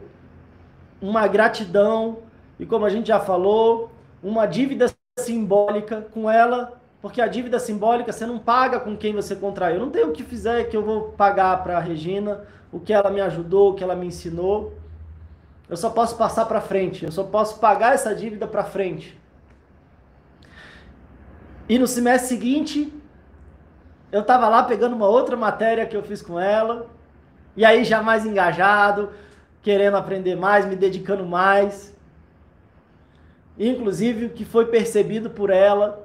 uma gratidão e, como a gente já falou, uma dívida simbólica com ela, porque a dívida simbólica você não paga com quem você contraiu. Não tem o que fizer que eu vou pagar para a Regina, o que ela me ajudou, o que ela me ensinou. Eu só posso passar para frente, eu só posso pagar essa dívida para frente. E no semestre seguinte, eu estava lá pegando uma outra matéria que eu fiz com ela, e aí já mais engajado, querendo aprender mais, me dedicando mais. Inclusive o que foi percebido por ela.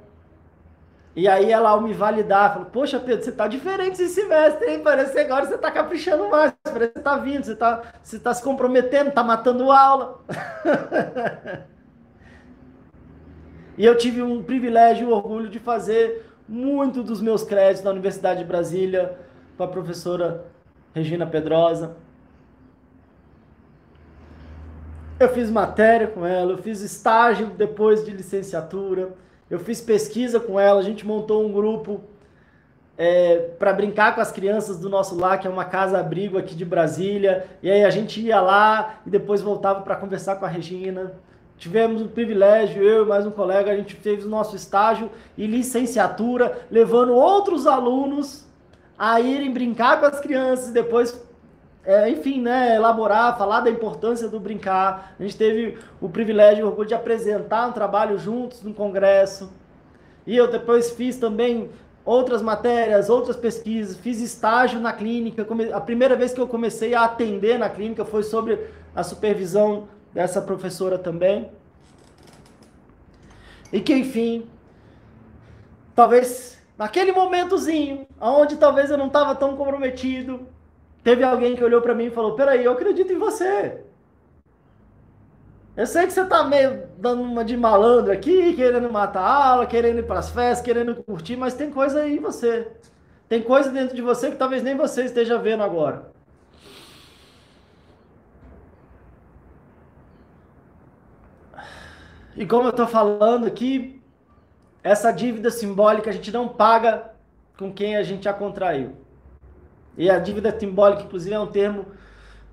E aí ela ao me validar, falou, poxa Pedro, você tá diferente esse semestre, hein? Parece que agora você tá caprichando mais, parece que você tá vindo, você tá, você tá se comprometendo, tá matando aula. E eu tive um privilégio e um orgulho de fazer muito dos meus créditos na Universidade de Brasília com a professora Regina Pedrosa. Eu fiz matéria com ela, eu fiz estágio depois de licenciatura, eu fiz pesquisa com ela, a gente montou um grupo é, para brincar com as crianças do nosso lar, que é uma casa-abrigo aqui de Brasília, e aí a gente ia lá e depois voltava para conversar com a Regina. Tivemos o privilégio, eu e mais um colega, a gente fez o nosso estágio e licenciatura, levando outros alunos a irem brincar com as crianças e depois, é, enfim, né, elaborar, falar da importância do brincar. A gente teve o privilégio, o orgulho de apresentar um trabalho juntos no congresso. E eu depois fiz também outras matérias, outras pesquisas, fiz estágio na clínica. A primeira vez que eu comecei a atender na clínica foi sobre a supervisão dessa professora também. E que, enfim, talvez naquele momentozinho, onde talvez eu não estava tão comprometido, teve alguém que olhou para mim e falou: Peraí, eu acredito em você. Eu sei que você tá meio dando uma de malandro aqui, querendo matar a aula, querendo ir para as festas, querendo curtir, mas tem coisa aí em você. Tem coisa dentro de você que talvez nem você esteja vendo agora. E como eu estou falando aqui, essa dívida simbólica a gente não paga com quem a gente a contraiu. E a dívida simbólica, inclusive, é um termo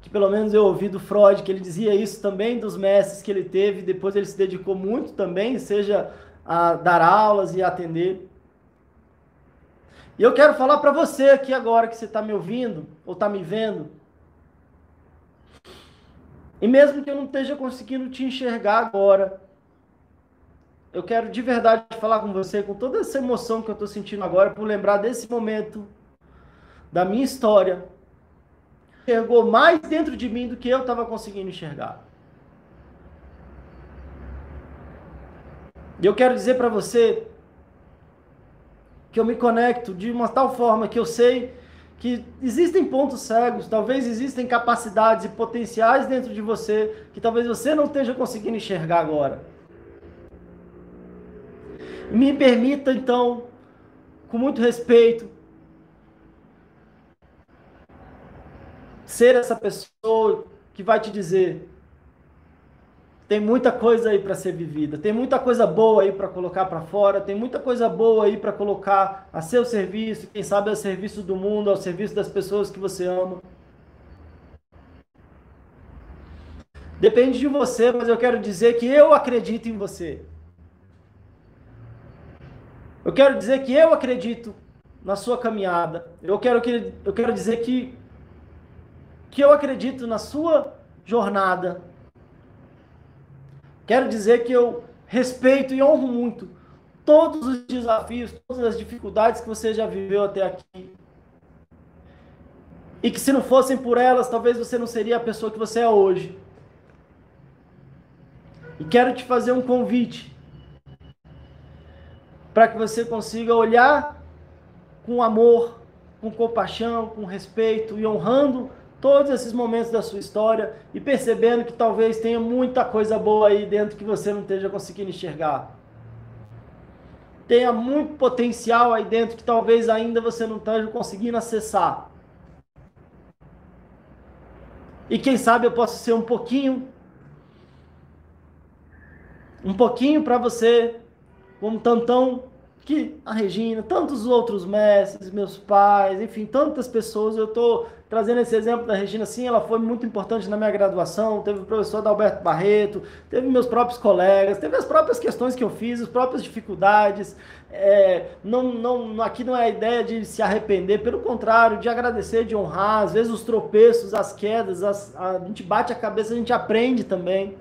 que pelo menos eu ouvi do Freud, que ele dizia isso também dos mestres que ele teve, depois ele se dedicou muito também, seja a dar aulas e atender. E eu quero falar para você aqui agora que você está me ouvindo ou está me vendo. E mesmo que eu não esteja conseguindo te enxergar agora, eu quero de verdade falar com você com toda essa emoção que eu estou sentindo agora por lembrar desse momento da minha história. Enxergou mais dentro de mim do que eu estava conseguindo enxergar. E eu quero dizer para você que eu me conecto de uma tal forma que eu sei que existem pontos cegos, talvez existem capacidades e potenciais dentro de você que talvez você não esteja conseguindo enxergar agora. Me permita, então, com muito respeito, ser essa pessoa que vai te dizer: tem muita coisa aí para ser vivida, tem muita coisa boa aí para colocar para fora, tem muita coisa boa aí para colocar a seu serviço, quem sabe a serviço do mundo, ao serviço das pessoas que você ama. Depende de você, mas eu quero dizer que eu acredito em você. Eu quero dizer que eu acredito na sua caminhada. Eu quero, que, eu quero dizer que, que eu acredito na sua jornada. Quero dizer que eu respeito e honro muito todos os desafios, todas as dificuldades que você já viveu até aqui. E que se não fossem por elas, talvez você não seria a pessoa que você é hoje. E quero te fazer um convite para que você consiga olhar com amor, com compaixão, com respeito e honrando todos esses momentos da sua história e percebendo que talvez tenha muita coisa boa aí dentro que você não esteja conseguindo enxergar. Tenha muito potencial aí dentro que talvez ainda você não esteja conseguindo acessar. E quem sabe eu posso ser um pouquinho um pouquinho para você como tantão que a Regina, tantos outros mestres, meus pais, enfim, tantas pessoas, eu estou trazendo esse exemplo da Regina, sim, ela foi muito importante na minha graduação, teve o professor Adalberto Barreto, teve meus próprios colegas, teve as próprias questões que eu fiz, as próprias dificuldades, é, não, não, aqui não é a ideia de se arrepender, pelo contrário, de agradecer, de honrar, às vezes os tropeços, as quedas, as, a, a gente bate a cabeça, a gente aprende também,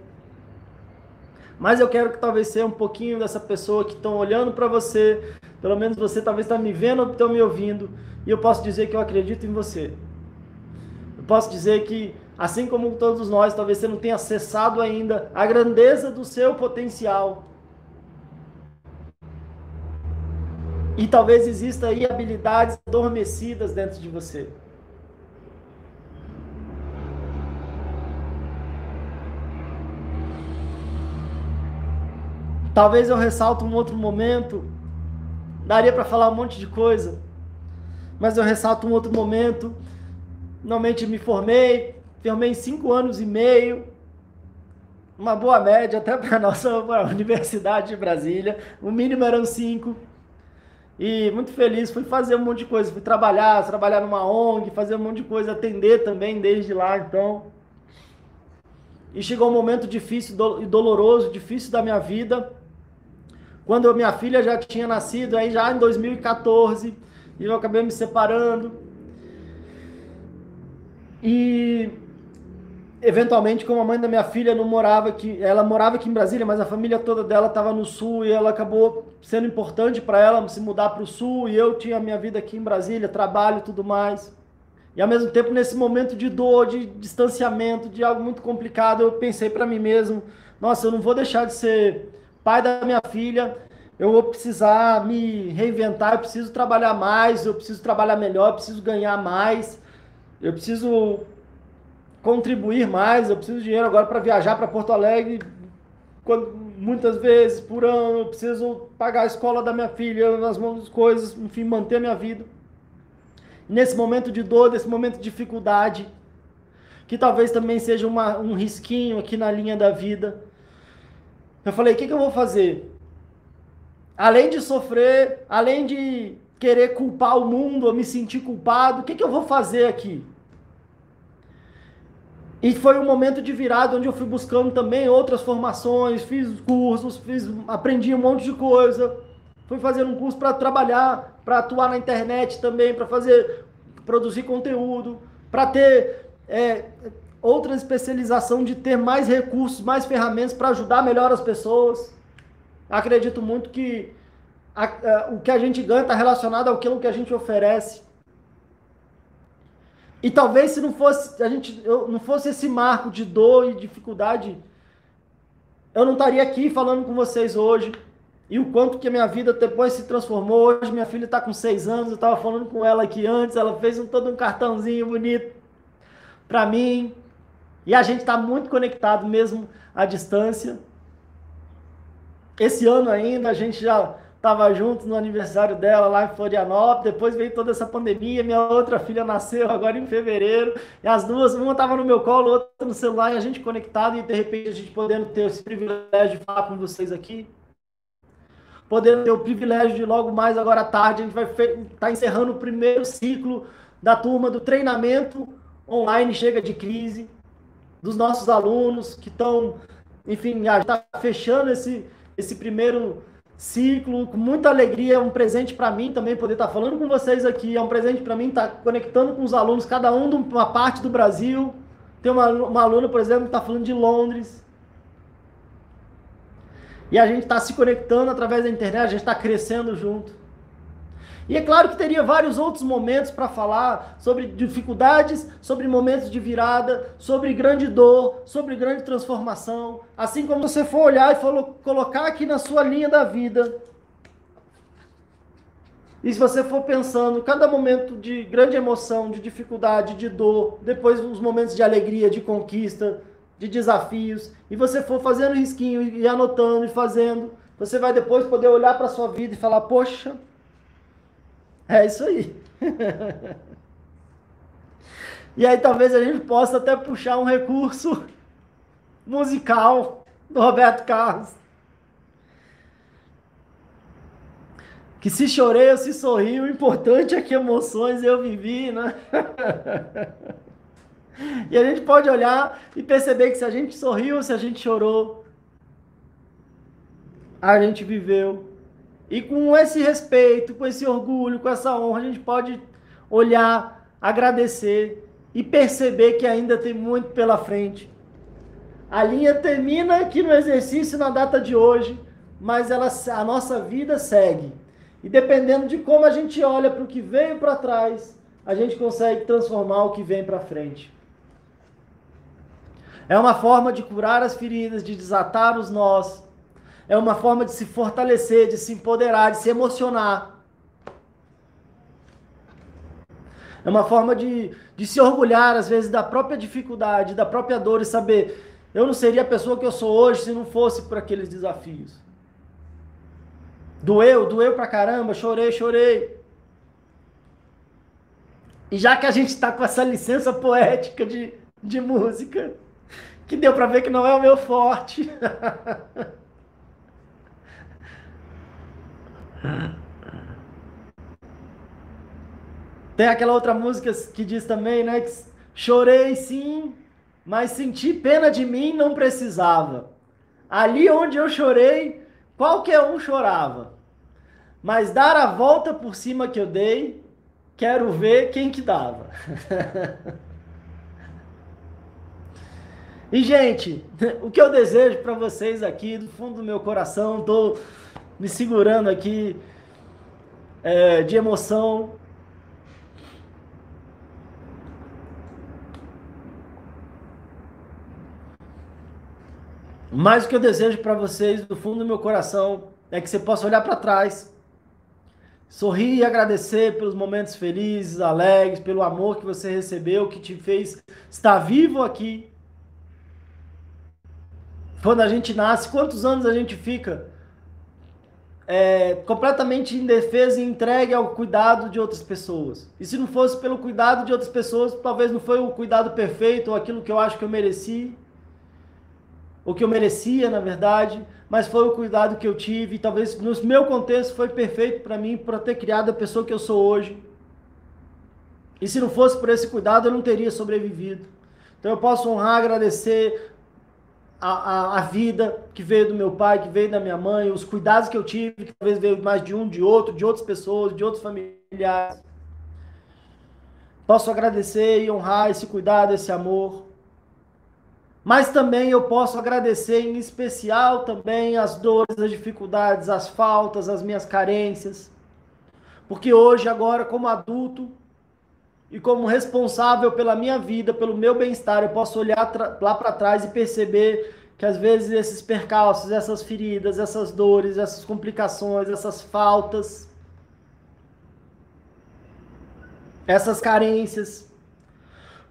mas eu quero que talvez seja um pouquinho dessa pessoa que estão olhando para você, pelo menos você talvez está me vendo ou estão me ouvindo, e eu posso dizer que eu acredito em você. Posso dizer que, assim como todos nós, talvez você não tenha acessado ainda a grandeza do seu potencial. E talvez exista aí habilidades adormecidas dentro de você. Talvez eu ressalte um outro momento. Daria para falar um monte de coisa. Mas eu ressalto um outro momento. Finalmente me formei. Formei em cinco anos e meio. Uma boa média até para a nossa Universidade de Brasília. O mínimo eram cinco. E muito feliz, fui fazer um monte de coisa, fui trabalhar, trabalhar numa ONG, fazer um monte de coisa, atender também desde lá, então. E chegou um momento difícil e doloroso, difícil da minha vida, quando minha filha já tinha nascido, aí já em 2014, e eu acabei me separando. E eventualmente, como a mãe da minha filha não morava aqui, ela morava aqui em Brasília, mas a família toda dela estava no sul e ela acabou sendo importante para ela se mudar para o sul e eu tinha minha vida aqui em Brasília, trabalho tudo mais. E ao mesmo tempo, nesse momento de dor, de distanciamento, de algo muito complicado, eu pensei para mim mesmo: nossa, eu não vou deixar de ser pai da minha filha, eu vou precisar me reinventar, eu preciso trabalhar mais, eu preciso trabalhar melhor, eu preciso ganhar mais, eu preciso contribuir mais, eu preciso de dinheiro agora para viajar para Porto Alegre quando, muitas vezes por ano, eu preciso pagar a escola da minha filha, as mãos coisas, enfim, manter minha vida. Nesse momento de dor, nesse momento de dificuldade, que talvez também seja uma, um risquinho aqui na linha da vida, eu falei, o que, que eu vou fazer? Além de sofrer, além de querer culpar o mundo, ou me sentir culpado, o que, que eu vou fazer aqui? E foi um momento de virada onde eu fui buscando também outras formações, fiz cursos, fiz, aprendi um monte de coisa. Fui fazendo um curso para trabalhar, para atuar na internet também, para fazer, produzir conteúdo, para ter é, outra especialização de ter mais recursos, mais ferramentas para ajudar melhor as pessoas. Acredito muito que a, a, o que a gente ganha está relacionado ao que a gente oferece. E talvez se não fosse a gente, eu, não fosse esse marco de dor e dificuldade, eu não estaria aqui falando com vocês hoje. E o quanto que a minha vida depois se transformou. Hoje minha filha está com seis anos, eu estava falando com ela aqui antes, ela fez um, todo um cartãozinho bonito para mim. E a gente está muito conectado mesmo à distância. Esse ano ainda a gente já estava junto no aniversário dela lá em Florianópolis. Depois veio toda essa pandemia. Minha outra filha nasceu agora em fevereiro. E as duas, uma estava no meu colo, outra no celular, e a gente conectado. E de repente a gente podendo ter esse privilégio de falar com vocês aqui. Podendo ter o privilégio de logo mais agora à tarde, a gente vai estar tá encerrando o primeiro ciclo da turma do treinamento online Chega de Crise dos nossos alunos que estão, enfim, já está fechando esse, esse primeiro ciclo com muita alegria. É um presente para mim também poder estar tá falando com vocês aqui. É um presente para mim estar tá conectando com os alunos, cada um de uma parte do Brasil. Tem uma, uma aluna, por exemplo, que está falando de Londres. E a gente está se conectando através da internet, a gente está crescendo junto. E é claro que teria vários outros momentos para falar sobre dificuldades, sobre momentos de virada, sobre grande dor, sobre grande transformação. Assim como você for olhar e for colocar aqui na sua linha da vida. E se você for pensando, cada momento de grande emoção, de dificuldade, de dor, depois os momentos de alegria, de conquista, de desafios, e você for fazendo risquinho e anotando e fazendo, você vai depois poder olhar para sua vida e falar: Poxa, é isso aí. e aí talvez a gente possa até puxar um recurso musical do Roberto Carlos. Que se chorei ou se sorri, o importante é que emoções eu vivi, né? e a gente pode olhar e perceber que se a gente sorriu, se a gente chorou, a gente viveu. E com esse respeito, com esse orgulho, com essa honra, a gente pode olhar, agradecer e perceber que ainda tem muito pela frente. A linha termina aqui no exercício na data de hoje, mas ela, a nossa vida segue. E dependendo de como a gente olha para o que veio para trás, a gente consegue transformar o que vem para frente. É uma forma de curar as feridas, de desatar os nós. É uma forma de se fortalecer, de se empoderar, de se emocionar. É uma forma de, de se orgulhar, às vezes, da própria dificuldade, da própria dor e saber: eu não seria a pessoa que eu sou hoje se não fosse por aqueles desafios. Doeu, doeu pra caramba, chorei, chorei. E já que a gente está com essa licença poética de, de música, que deu para ver que não é o meu forte. Tem aquela outra música que diz também, né? Que chorei sim, mas senti pena de mim, não precisava. Ali onde eu chorei, qualquer um chorava. Mas dar a volta por cima que eu dei, quero ver quem que dava. e gente, o que eu desejo para vocês aqui do fundo do meu coração, tô me segurando aqui é, de emoção, Mas o que eu desejo para vocês, do fundo do meu coração, é que você possa olhar para trás, sorrir e agradecer pelos momentos felizes, alegres, pelo amor que você recebeu, que te fez estar vivo aqui. Quando a gente nasce, quantos anos a gente fica é, completamente indefesa e entregue ao cuidado de outras pessoas? E se não fosse pelo cuidado de outras pessoas, talvez não foi o cuidado perfeito ou aquilo que eu acho que eu mereci o que eu merecia, na verdade, mas foi o cuidado que eu tive, e talvez no meu contexto foi perfeito para mim, para ter criado a pessoa que eu sou hoje. E se não fosse por esse cuidado, eu não teria sobrevivido. Então eu posso honrar, agradecer a, a, a, vida que veio do meu pai, que veio da minha mãe, os cuidados que eu tive, que talvez veio mais de um, de outro, de outras pessoas, de outros familiares. Posso agradecer e honrar esse cuidado, esse amor. Mas também eu posso agradecer em especial também as dores, as dificuldades, as faltas, as minhas carências. Porque hoje, agora, como adulto e como responsável pela minha vida, pelo meu bem-estar, eu posso olhar lá para trás e perceber que às vezes esses percalços, essas feridas, essas dores, essas complicações, essas faltas, essas carências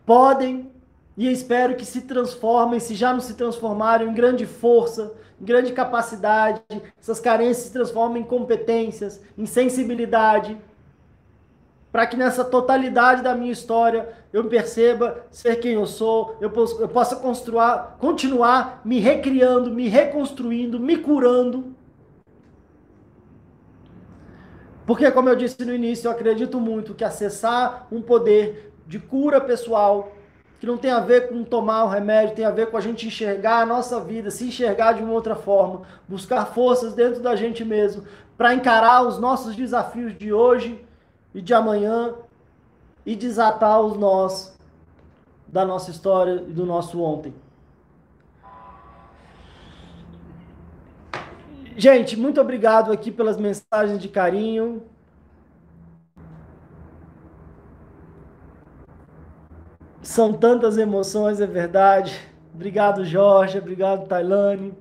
podem e espero que se transformem, se já não se transformaram, em grande força, em grande capacidade, essas carências se transformem em competências, em sensibilidade, para que nessa totalidade da minha história eu perceba ser quem eu sou, eu, posso, eu possa construir, continuar me recriando, me reconstruindo, me curando. Porque, como eu disse no início, eu acredito muito que acessar um poder de cura pessoal, que não tem a ver com tomar o remédio, tem a ver com a gente enxergar a nossa vida, se enxergar de uma outra forma, buscar forças dentro da gente mesmo, para encarar os nossos desafios de hoje e de amanhã e desatar os nós da nossa história e do nosso ontem. Gente, muito obrigado aqui pelas mensagens de carinho. São tantas emoções, é verdade. Obrigado, Jorge. Obrigado, Tailane.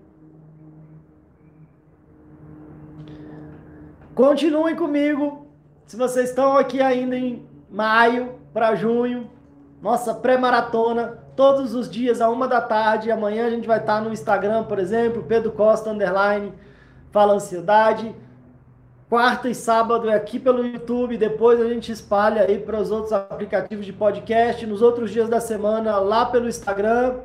Continuem comigo. Se vocês estão aqui ainda em maio para junho, nossa pré-maratona, todos os dias a uma da tarde. Amanhã a gente vai estar no Instagram, por exemplo, Pedro Costa underline fala ansiedade. Quarta e sábado é aqui pelo YouTube, depois a gente espalha aí para os outros aplicativos de podcast, nos outros dias da semana lá pelo Instagram.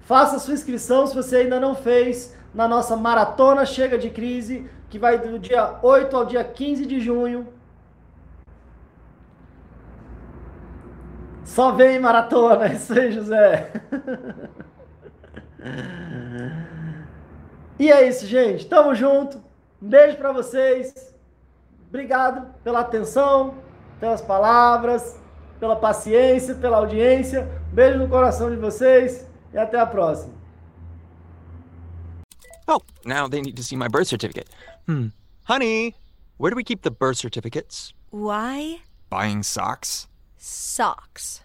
Faça sua inscrição se você ainda não fez na nossa maratona Chega de Crise, que vai do dia 8 ao dia 15 de junho. Só vem maratona, isso aí, José. E é isso, gente. Tamo junto. Um beijo para vocês. Obrigado pela atenção, pelas palavras, pela paciência, pela audiência. Beijo no coração de vocês e até a próxima. Oh, now they need to see my birth certificate. Hmm. Honey, where do we keep the birth certificates? Why Buying socks? socks?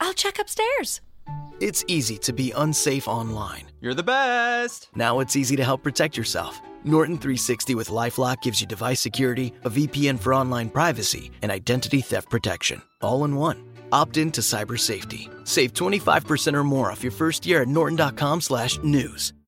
I'll check upstairs. It's easy to be unsafe online. You're the best! Now it's easy to help protect yourself. Norton 360 with Lifelock gives you device security, a VPN for online privacy, and identity theft protection. All in one. Opt in to cyber safety. Save 25% or more off your first year at norton.com slash news.